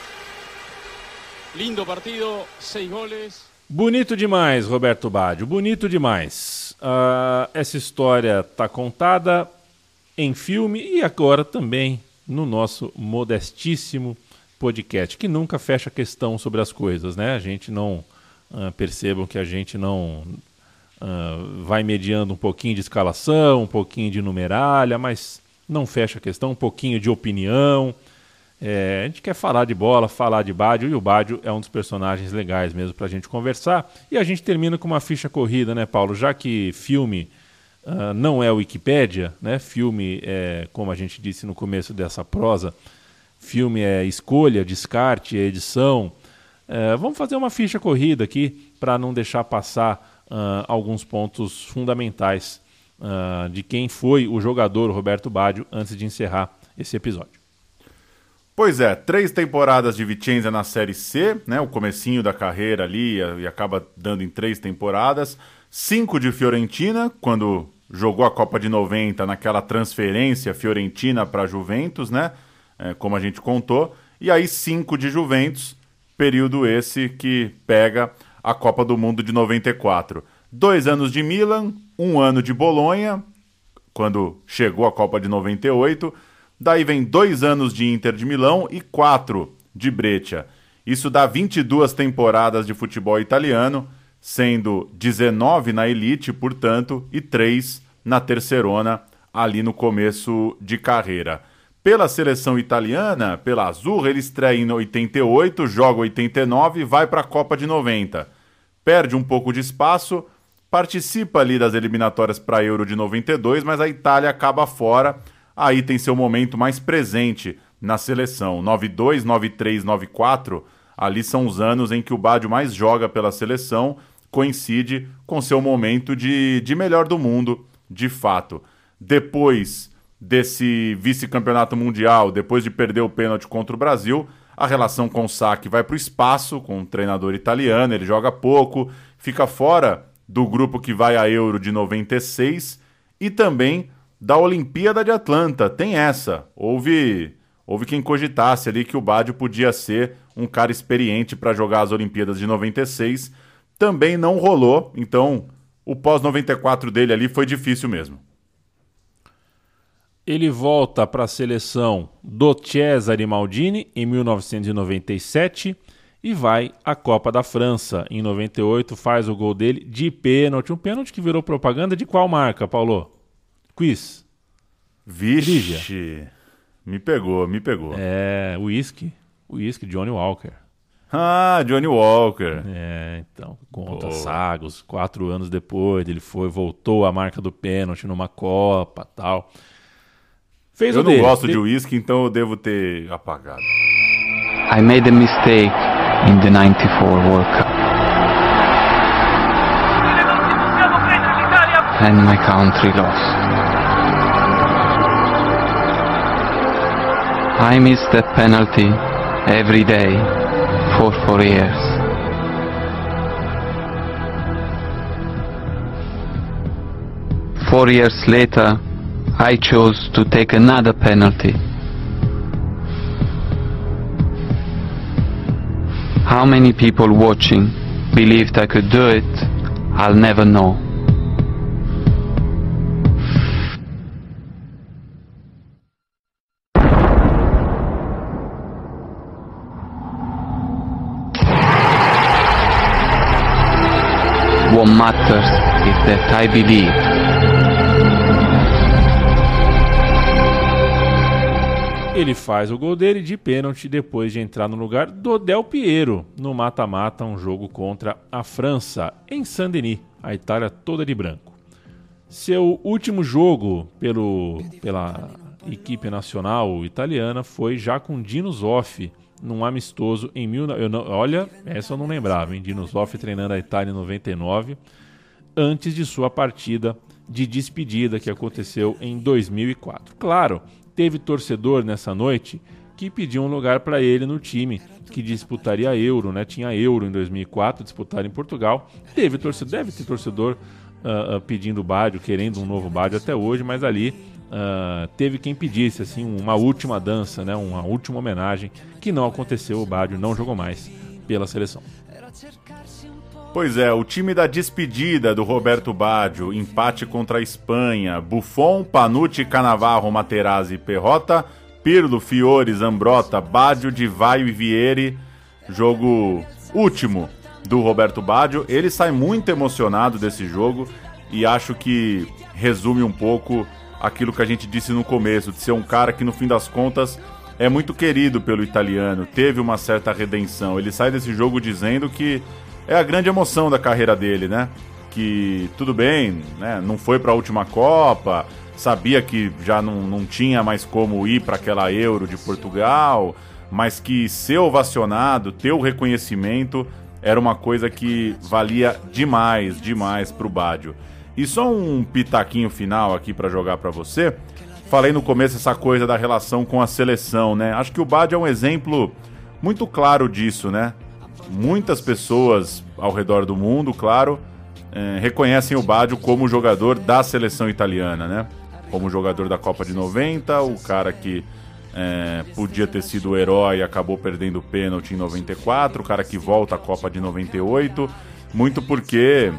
Lindo partido, seis goles. Bonito demais, Roberto Baggio, bonito demais. Uh, essa história está contada em filme e agora também no nosso modestíssimo podcast, que nunca fecha questão sobre as coisas, né? A gente não uh, percebam que a gente não uh, vai mediando um pouquinho de escalação, um pouquinho de numeralha, mas não fecha a questão, um pouquinho de opinião. É, a gente quer falar de bola, falar de Bádio, e o Bádio é um dos personagens legais mesmo para a gente conversar. E a gente termina com uma ficha corrida, né, Paulo? Já que filme uh, não é Wikipédia, né? Filme é, como a gente disse no começo dessa prosa, filme é escolha, descarte, é edição. É, vamos fazer uma ficha corrida aqui para não deixar passar uh, alguns pontos fundamentais uh, de quem foi o jogador Roberto Baggio antes de encerrar esse episódio. Pois é, três temporadas de Vicenza na Série C, né, o comecinho da carreira ali e acaba dando em três temporadas. Cinco de Fiorentina, quando jogou a Copa de 90 naquela transferência Fiorentina para Juventus, né, é, como a gente contou. E aí cinco de Juventus, período esse que pega a Copa do Mundo de 94. Dois anos de Milan, um ano de Bolonha, quando chegou a Copa de 98 Daí vem dois anos de Inter de Milão e quatro de Breccia. Isso dá 22 temporadas de futebol italiano, sendo 19 na elite, portanto, e 3 na terceirona, ali no começo de carreira. Pela seleção italiana, pela Azul, ele estreia em 88, joga 89 e vai para a Copa de 90. Perde um pouco de espaço, participa ali das eliminatórias para Euro de 92, mas a Itália acaba fora aí tem seu momento mais presente na seleção. 92, 93, 94, ali são os anos em que o Badio mais joga pela seleção, coincide com seu momento de, de melhor do mundo, de fato. Depois desse vice-campeonato mundial, depois de perder o pênalti contra o Brasil, a relação com o Saque vai para o espaço com o treinador italiano, ele joga pouco, fica fora do grupo que vai a Euro de 96 e também da Olimpíada de Atlanta. Tem essa. Houve, houve quem cogitasse ali que o Badio podia ser um cara experiente para jogar as Olimpíadas de 96. Também não rolou, então o pós-94 dele ali foi difícil mesmo. Ele volta para a seleção do Cesare Maldini em 1997 e vai à Copa da França. Em 98 faz o gol dele de pênalti, um pênalti que virou propaganda de qual marca, Paulo? Quiz. Vixe. Me pegou, me pegou. É, whisky. Whisky, Johnny Walker. Ah, Johnny Walker. É, então, conta sagos. Quatro anos depois, ele foi, voltou à marca do pênalti numa Copa tal. Fez eu o não dele. gosto de uísque, então eu devo ter apagado. I made a mistake in the 94 World Cup. And my country lost. I missed that penalty every day for four years. Four years later, I chose to take another penalty. How many people watching believed I could do it, I'll never know. What matters is that I believe. Ele faz o gol dele de pênalti depois de entrar no lugar do Del Piero no mata-mata, um jogo contra a França, em Saint-Denis, a Itália toda de branco. Seu último jogo pelo, pela equipe nacional italiana foi já com Dino Zoff, num amistoso em mil, eu não, olha, essa eu não lembrava, hein? Dino Zoff treinando a Itália em 99, antes de sua partida de despedida que aconteceu em 2004. Claro, teve torcedor nessa noite que pediu um lugar para ele no time que disputaria a Euro, né? Tinha Euro em 2004, disputar em Portugal. Teve torcedor, deve ter torcedor ah, ah, pedindo Bádio, querendo um novo Bádio até hoje, mas ali ah, teve quem pedisse assim uma última dança, né? Uma última homenagem que não aconteceu. O Bádio não jogou mais pela seleção. Pois é, o time da despedida do Roberto Baggio, empate contra a Espanha, Buffon, Panucci, Canavarro, Materazzi, Perrota, Pirlo, Fiore, Zambrota, Baggio, Di Vaio e Vieri, jogo último do Roberto Baggio. Ele sai muito emocionado desse jogo e acho que resume um pouco aquilo que a gente disse no começo, de ser um cara que no fim das contas é muito querido pelo italiano, teve uma certa redenção. Ele sai desse jogo dizendo que é a grande emoção da carreira dele, né? Que tudo bem, né? Não foi para a última Copa, sabia que já não, não tinha mais como ir para aquela Euro de Portugal, mas que ser ovacionado, ter o reconhecimento era uma coisa que valia demais, demais pro Bádio. E só um pitaquinho final aqui para jogar para você. Falei no começo essa coisa da relação com a seleção, né? Acho que o Bádio é um exemplo muito claro disso, né? Muitas pessoas ao redor do mundo, claro, eh, reconhecem o Baggio como jogador da seleção italiana, né? Como jogador da Copa de 90, o cara que eh, podia ter sido o herói e acabou perdendo o pênalti em 94, o cara que volta à Copa de 98, muito porque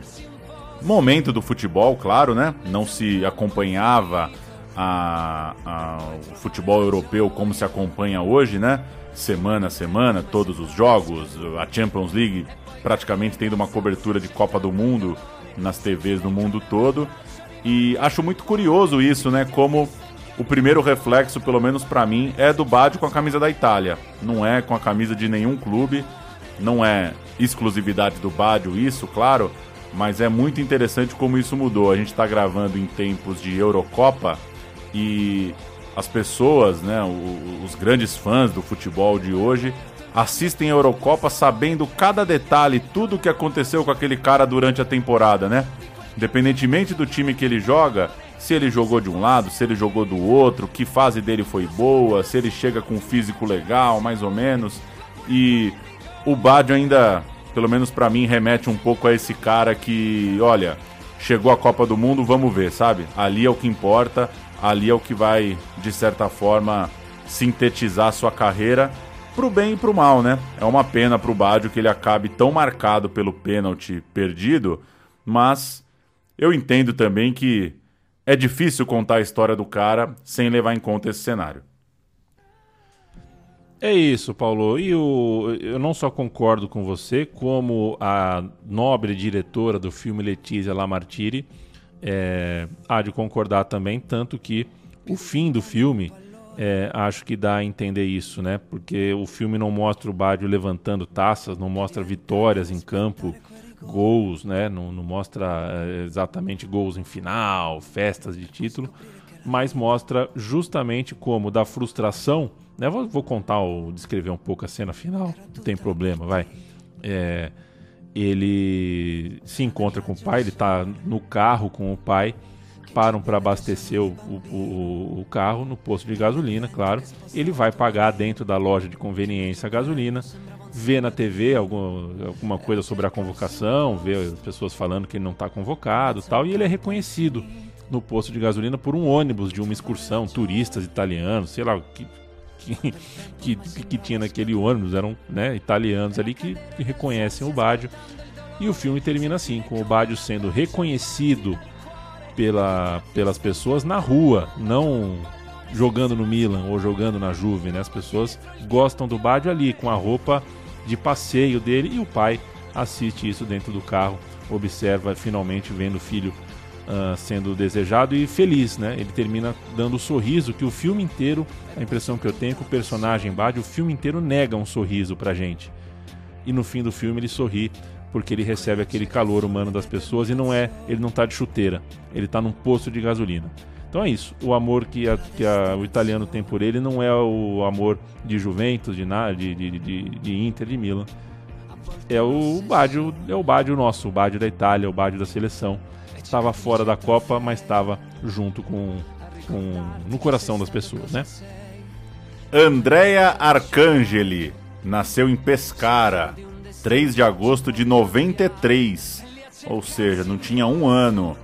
momento do futebol, claro, né? Não se acompanhava a, a- o futebol europeu como se acompanha hoje, né? Semana a semana, todos os jogos, a Champions League praticamente tendo uma cobertura de Copa do Mundo nas TVs do mundo todo. E acho muito curioso isso, né? Como o primeiro reflexo, pelo menos pra mim, é do Baggio com a camisa da Itália. Não é com a camisa de nenhum clube. Não é exclusividade do Baggio isso, claro. Mas é muito interessante como isso mudou. A gente está gravando em tempos de Eurocopa e as pessoas, né, os grandes fãs do futebol de hoje, assistem a Eurocopa sabendo cada detalhe, tudo o que aconteceu com aquele cara durante a temporada, né? Independentemente do time que ele joga, se ele jogou de um lado, se ele jogou do outro, que fase dele foi boa, se ele chega com um físico legal, mais ou menos. E o Baggio ainda, pelo menos pra mim, remete um pouco a esse cara que, olha, chegou a Copa do Mundo, vamos ver, sabe? Ali é o que importa, ali é o que vai, de certa forma, sintetizar sua carreira pro bem e pro mal, né? É uma pena pro Baggio que ele acabe tão marcado pelo pênalti perdido, mas eu entendo também que é difícil contar a história do cara sem levar em conta esse cenário. É isso, Paulo. E o, eu não só concordo com você, como a nobre diretora do filme Letícia Lamartine é, há de concordar também, tanto que o fim do filme é, acho que dá a entender isso, né? Porque o filme não mostra o Badio levantando taças, não mostra vitórias em campo, gols, né? Não, não mostra é, exatamente gols em final, festas de título, mas mostra justamente como da frustração. Vou, vou contar, ou descrever um pouco a cena final, não tem problema, vai. É, ele se encontra com o pai, ele está no carro com o pai param para abastecer o, o, o, carro no posto de gasolina, claro. Ele vai pagar dentro da loja de conveniência a gasolina, vê na TV alguma, alguma coisa sobre a convocação, vê as pessoas falando que ele não está convocado tal, e ele é reconhecido no posto de gasolina por um ônibus de uma excursão, turistas italianos, sei lá, que, que, que, que tinha naquele ônibus, eram né, italianos ali que, que reconhecem o Badio. E o filme termina assim, com o Badio sendo reconhecido pela, pelas pessoas na rua, não jogando no Milan ou jogando na Juve, né? As pessoas gostam do Badio ali com a roupa de passeio dele e o pai assiste isso dentro do carro, observa finalmente vendo o filho uh, sendo desejado e feliz, né? Ele termina dando o um sorriso que o filme inteiro, a impressão que eu tenho é que o personagem Badio, o filme inteiro nega um sorriso pra gente. E no fim do filme ele sorri porque ele recebe aquele calor humano das pessoas e não é, ele não está de chuteira, ele está num posto de gasolina. Então é isso. O amor que, a, que a, o italiano tem por ele não é o amor de Juventus, de, de, de, de, de Inter, de Milan. É o Badio, é o Badio nosso, o Badio da Itália, o Badio da seleção. Estava fora da Copa, mas estava junto com, com no coração das pessoas, né? Andrea Arcangeli nasceu em Pescara, 3 de agosto de 93. Ou seja, não tinha um ano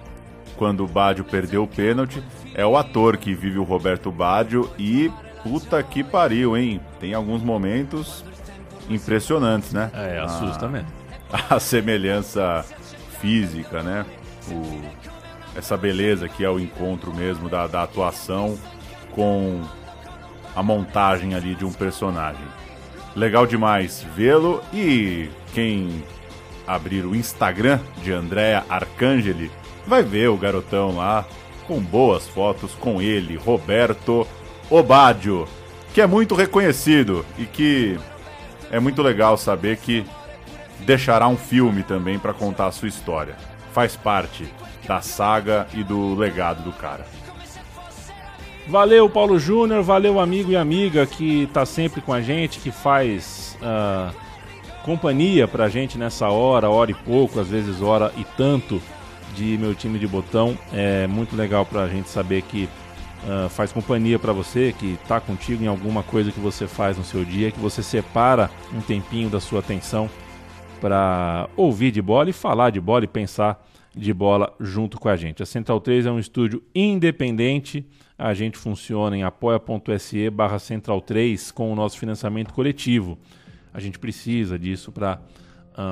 quando o Badio perdeu o pênalti. É o ator que vive o Roberto Badio e puta que pariu, hein? Tem alguns momentos impressionantes, né? É, assusta a, mesmo. A semelhança física, né? O, essa beleza que é o encontro mesmo da, da atuação com a montagem ali de um personagem. Legal demais vê-lo e quem abrir o Instagram de Andrea Arcangeli vai ver o garotão lá com boas fotos com ele, Roberto Obadio, que é muito reconhecido e que é muito legal saber que deixará um filme também para contar a sua história. Faz parte da saga e do legado do cara. Valeu, Paulo Júnior. Valeu, amigo e amiga que está sempre com a gente, que faz uh, companhia pra gente nessa hora, hora e pouco, às vezes hora e tanto de meu time de botão. É muito legal pra gente saber que uh, faz companhia para você, que tá contigo em alguma coisa que você faz no seu dia, que você separa um tempinho da sua atenção para ouvir de bola e falar de bola e pensar de bola junto com a gente. A Central 3 é um estúdio independente a gente funciona em apoia.se barra central 3 com o nosso financiamento coletivo. A gente precisa disso para uh,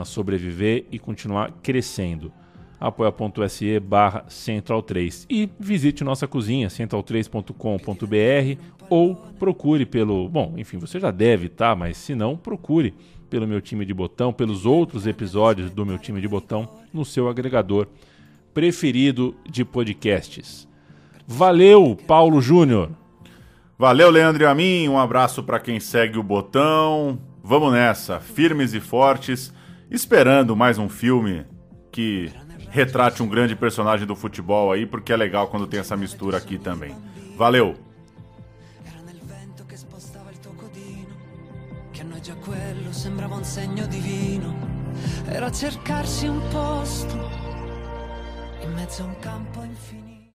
ah, sobreviver e continuar crescendo. apoia.se barra central 3 e visite nossa cozinha central3.com.br ou procure pelo, bom, enfim, você já deve, tá, mas se não, procure pelo meu time de botão, pelos outros episódios do meu time de botão no seu agregador preferido de podcasts. Valeu, Paulo Júnior. Valeu, Leandro e a mim. Um abraço para quem segue o botão. Vamos nessa, firmes e fortes, esperando mais um filme que retrate um grande personagem do futebol aí, porque é legal quando tem essa mistura aqui também. Valeu! Sembrava un segno divino, era cercarsi un posto in mezzo a un campo infinito.